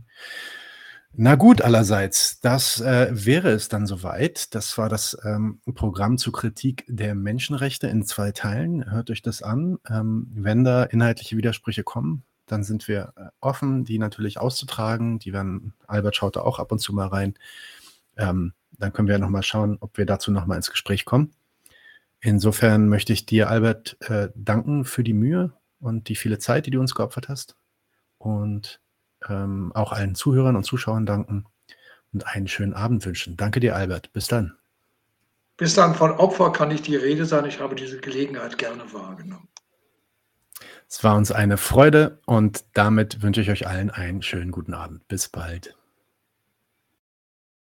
Na gut, allerseits, das äh, wäre es dann soweit. Das war das ähm, Programm zur Kritik der Menschenrechte in zwei Teilen. Hört euch das an. Ähm, wenn da inhaltliche Widersprüche kommen, dann sind wir äh, offen, die natürlich auszutragen. Die werden, Albert schaut da auch ab und zu mal rein. Ähm, dann können wir nochmal schauen, ob wir dazu nochmal ins Gespräch kommen. Insofern möchte ich dir, Albert, äh, danken für die Mühe, und die viele Zeit, die du uns geopfert hast. Und ähm, auch allen Zuhörern und Zuschauern danken und einen schönen Abend wünschen. Danke dir, Albert. Bis dann. Bis dann. Von Opfer kann nicht die Rede sein. Ich habe diese Gelegenheit gerne wahrgenommen. Es war uns eine Freude und damit wünsche ich euch allen einen schönen guten Abend. Bis bald.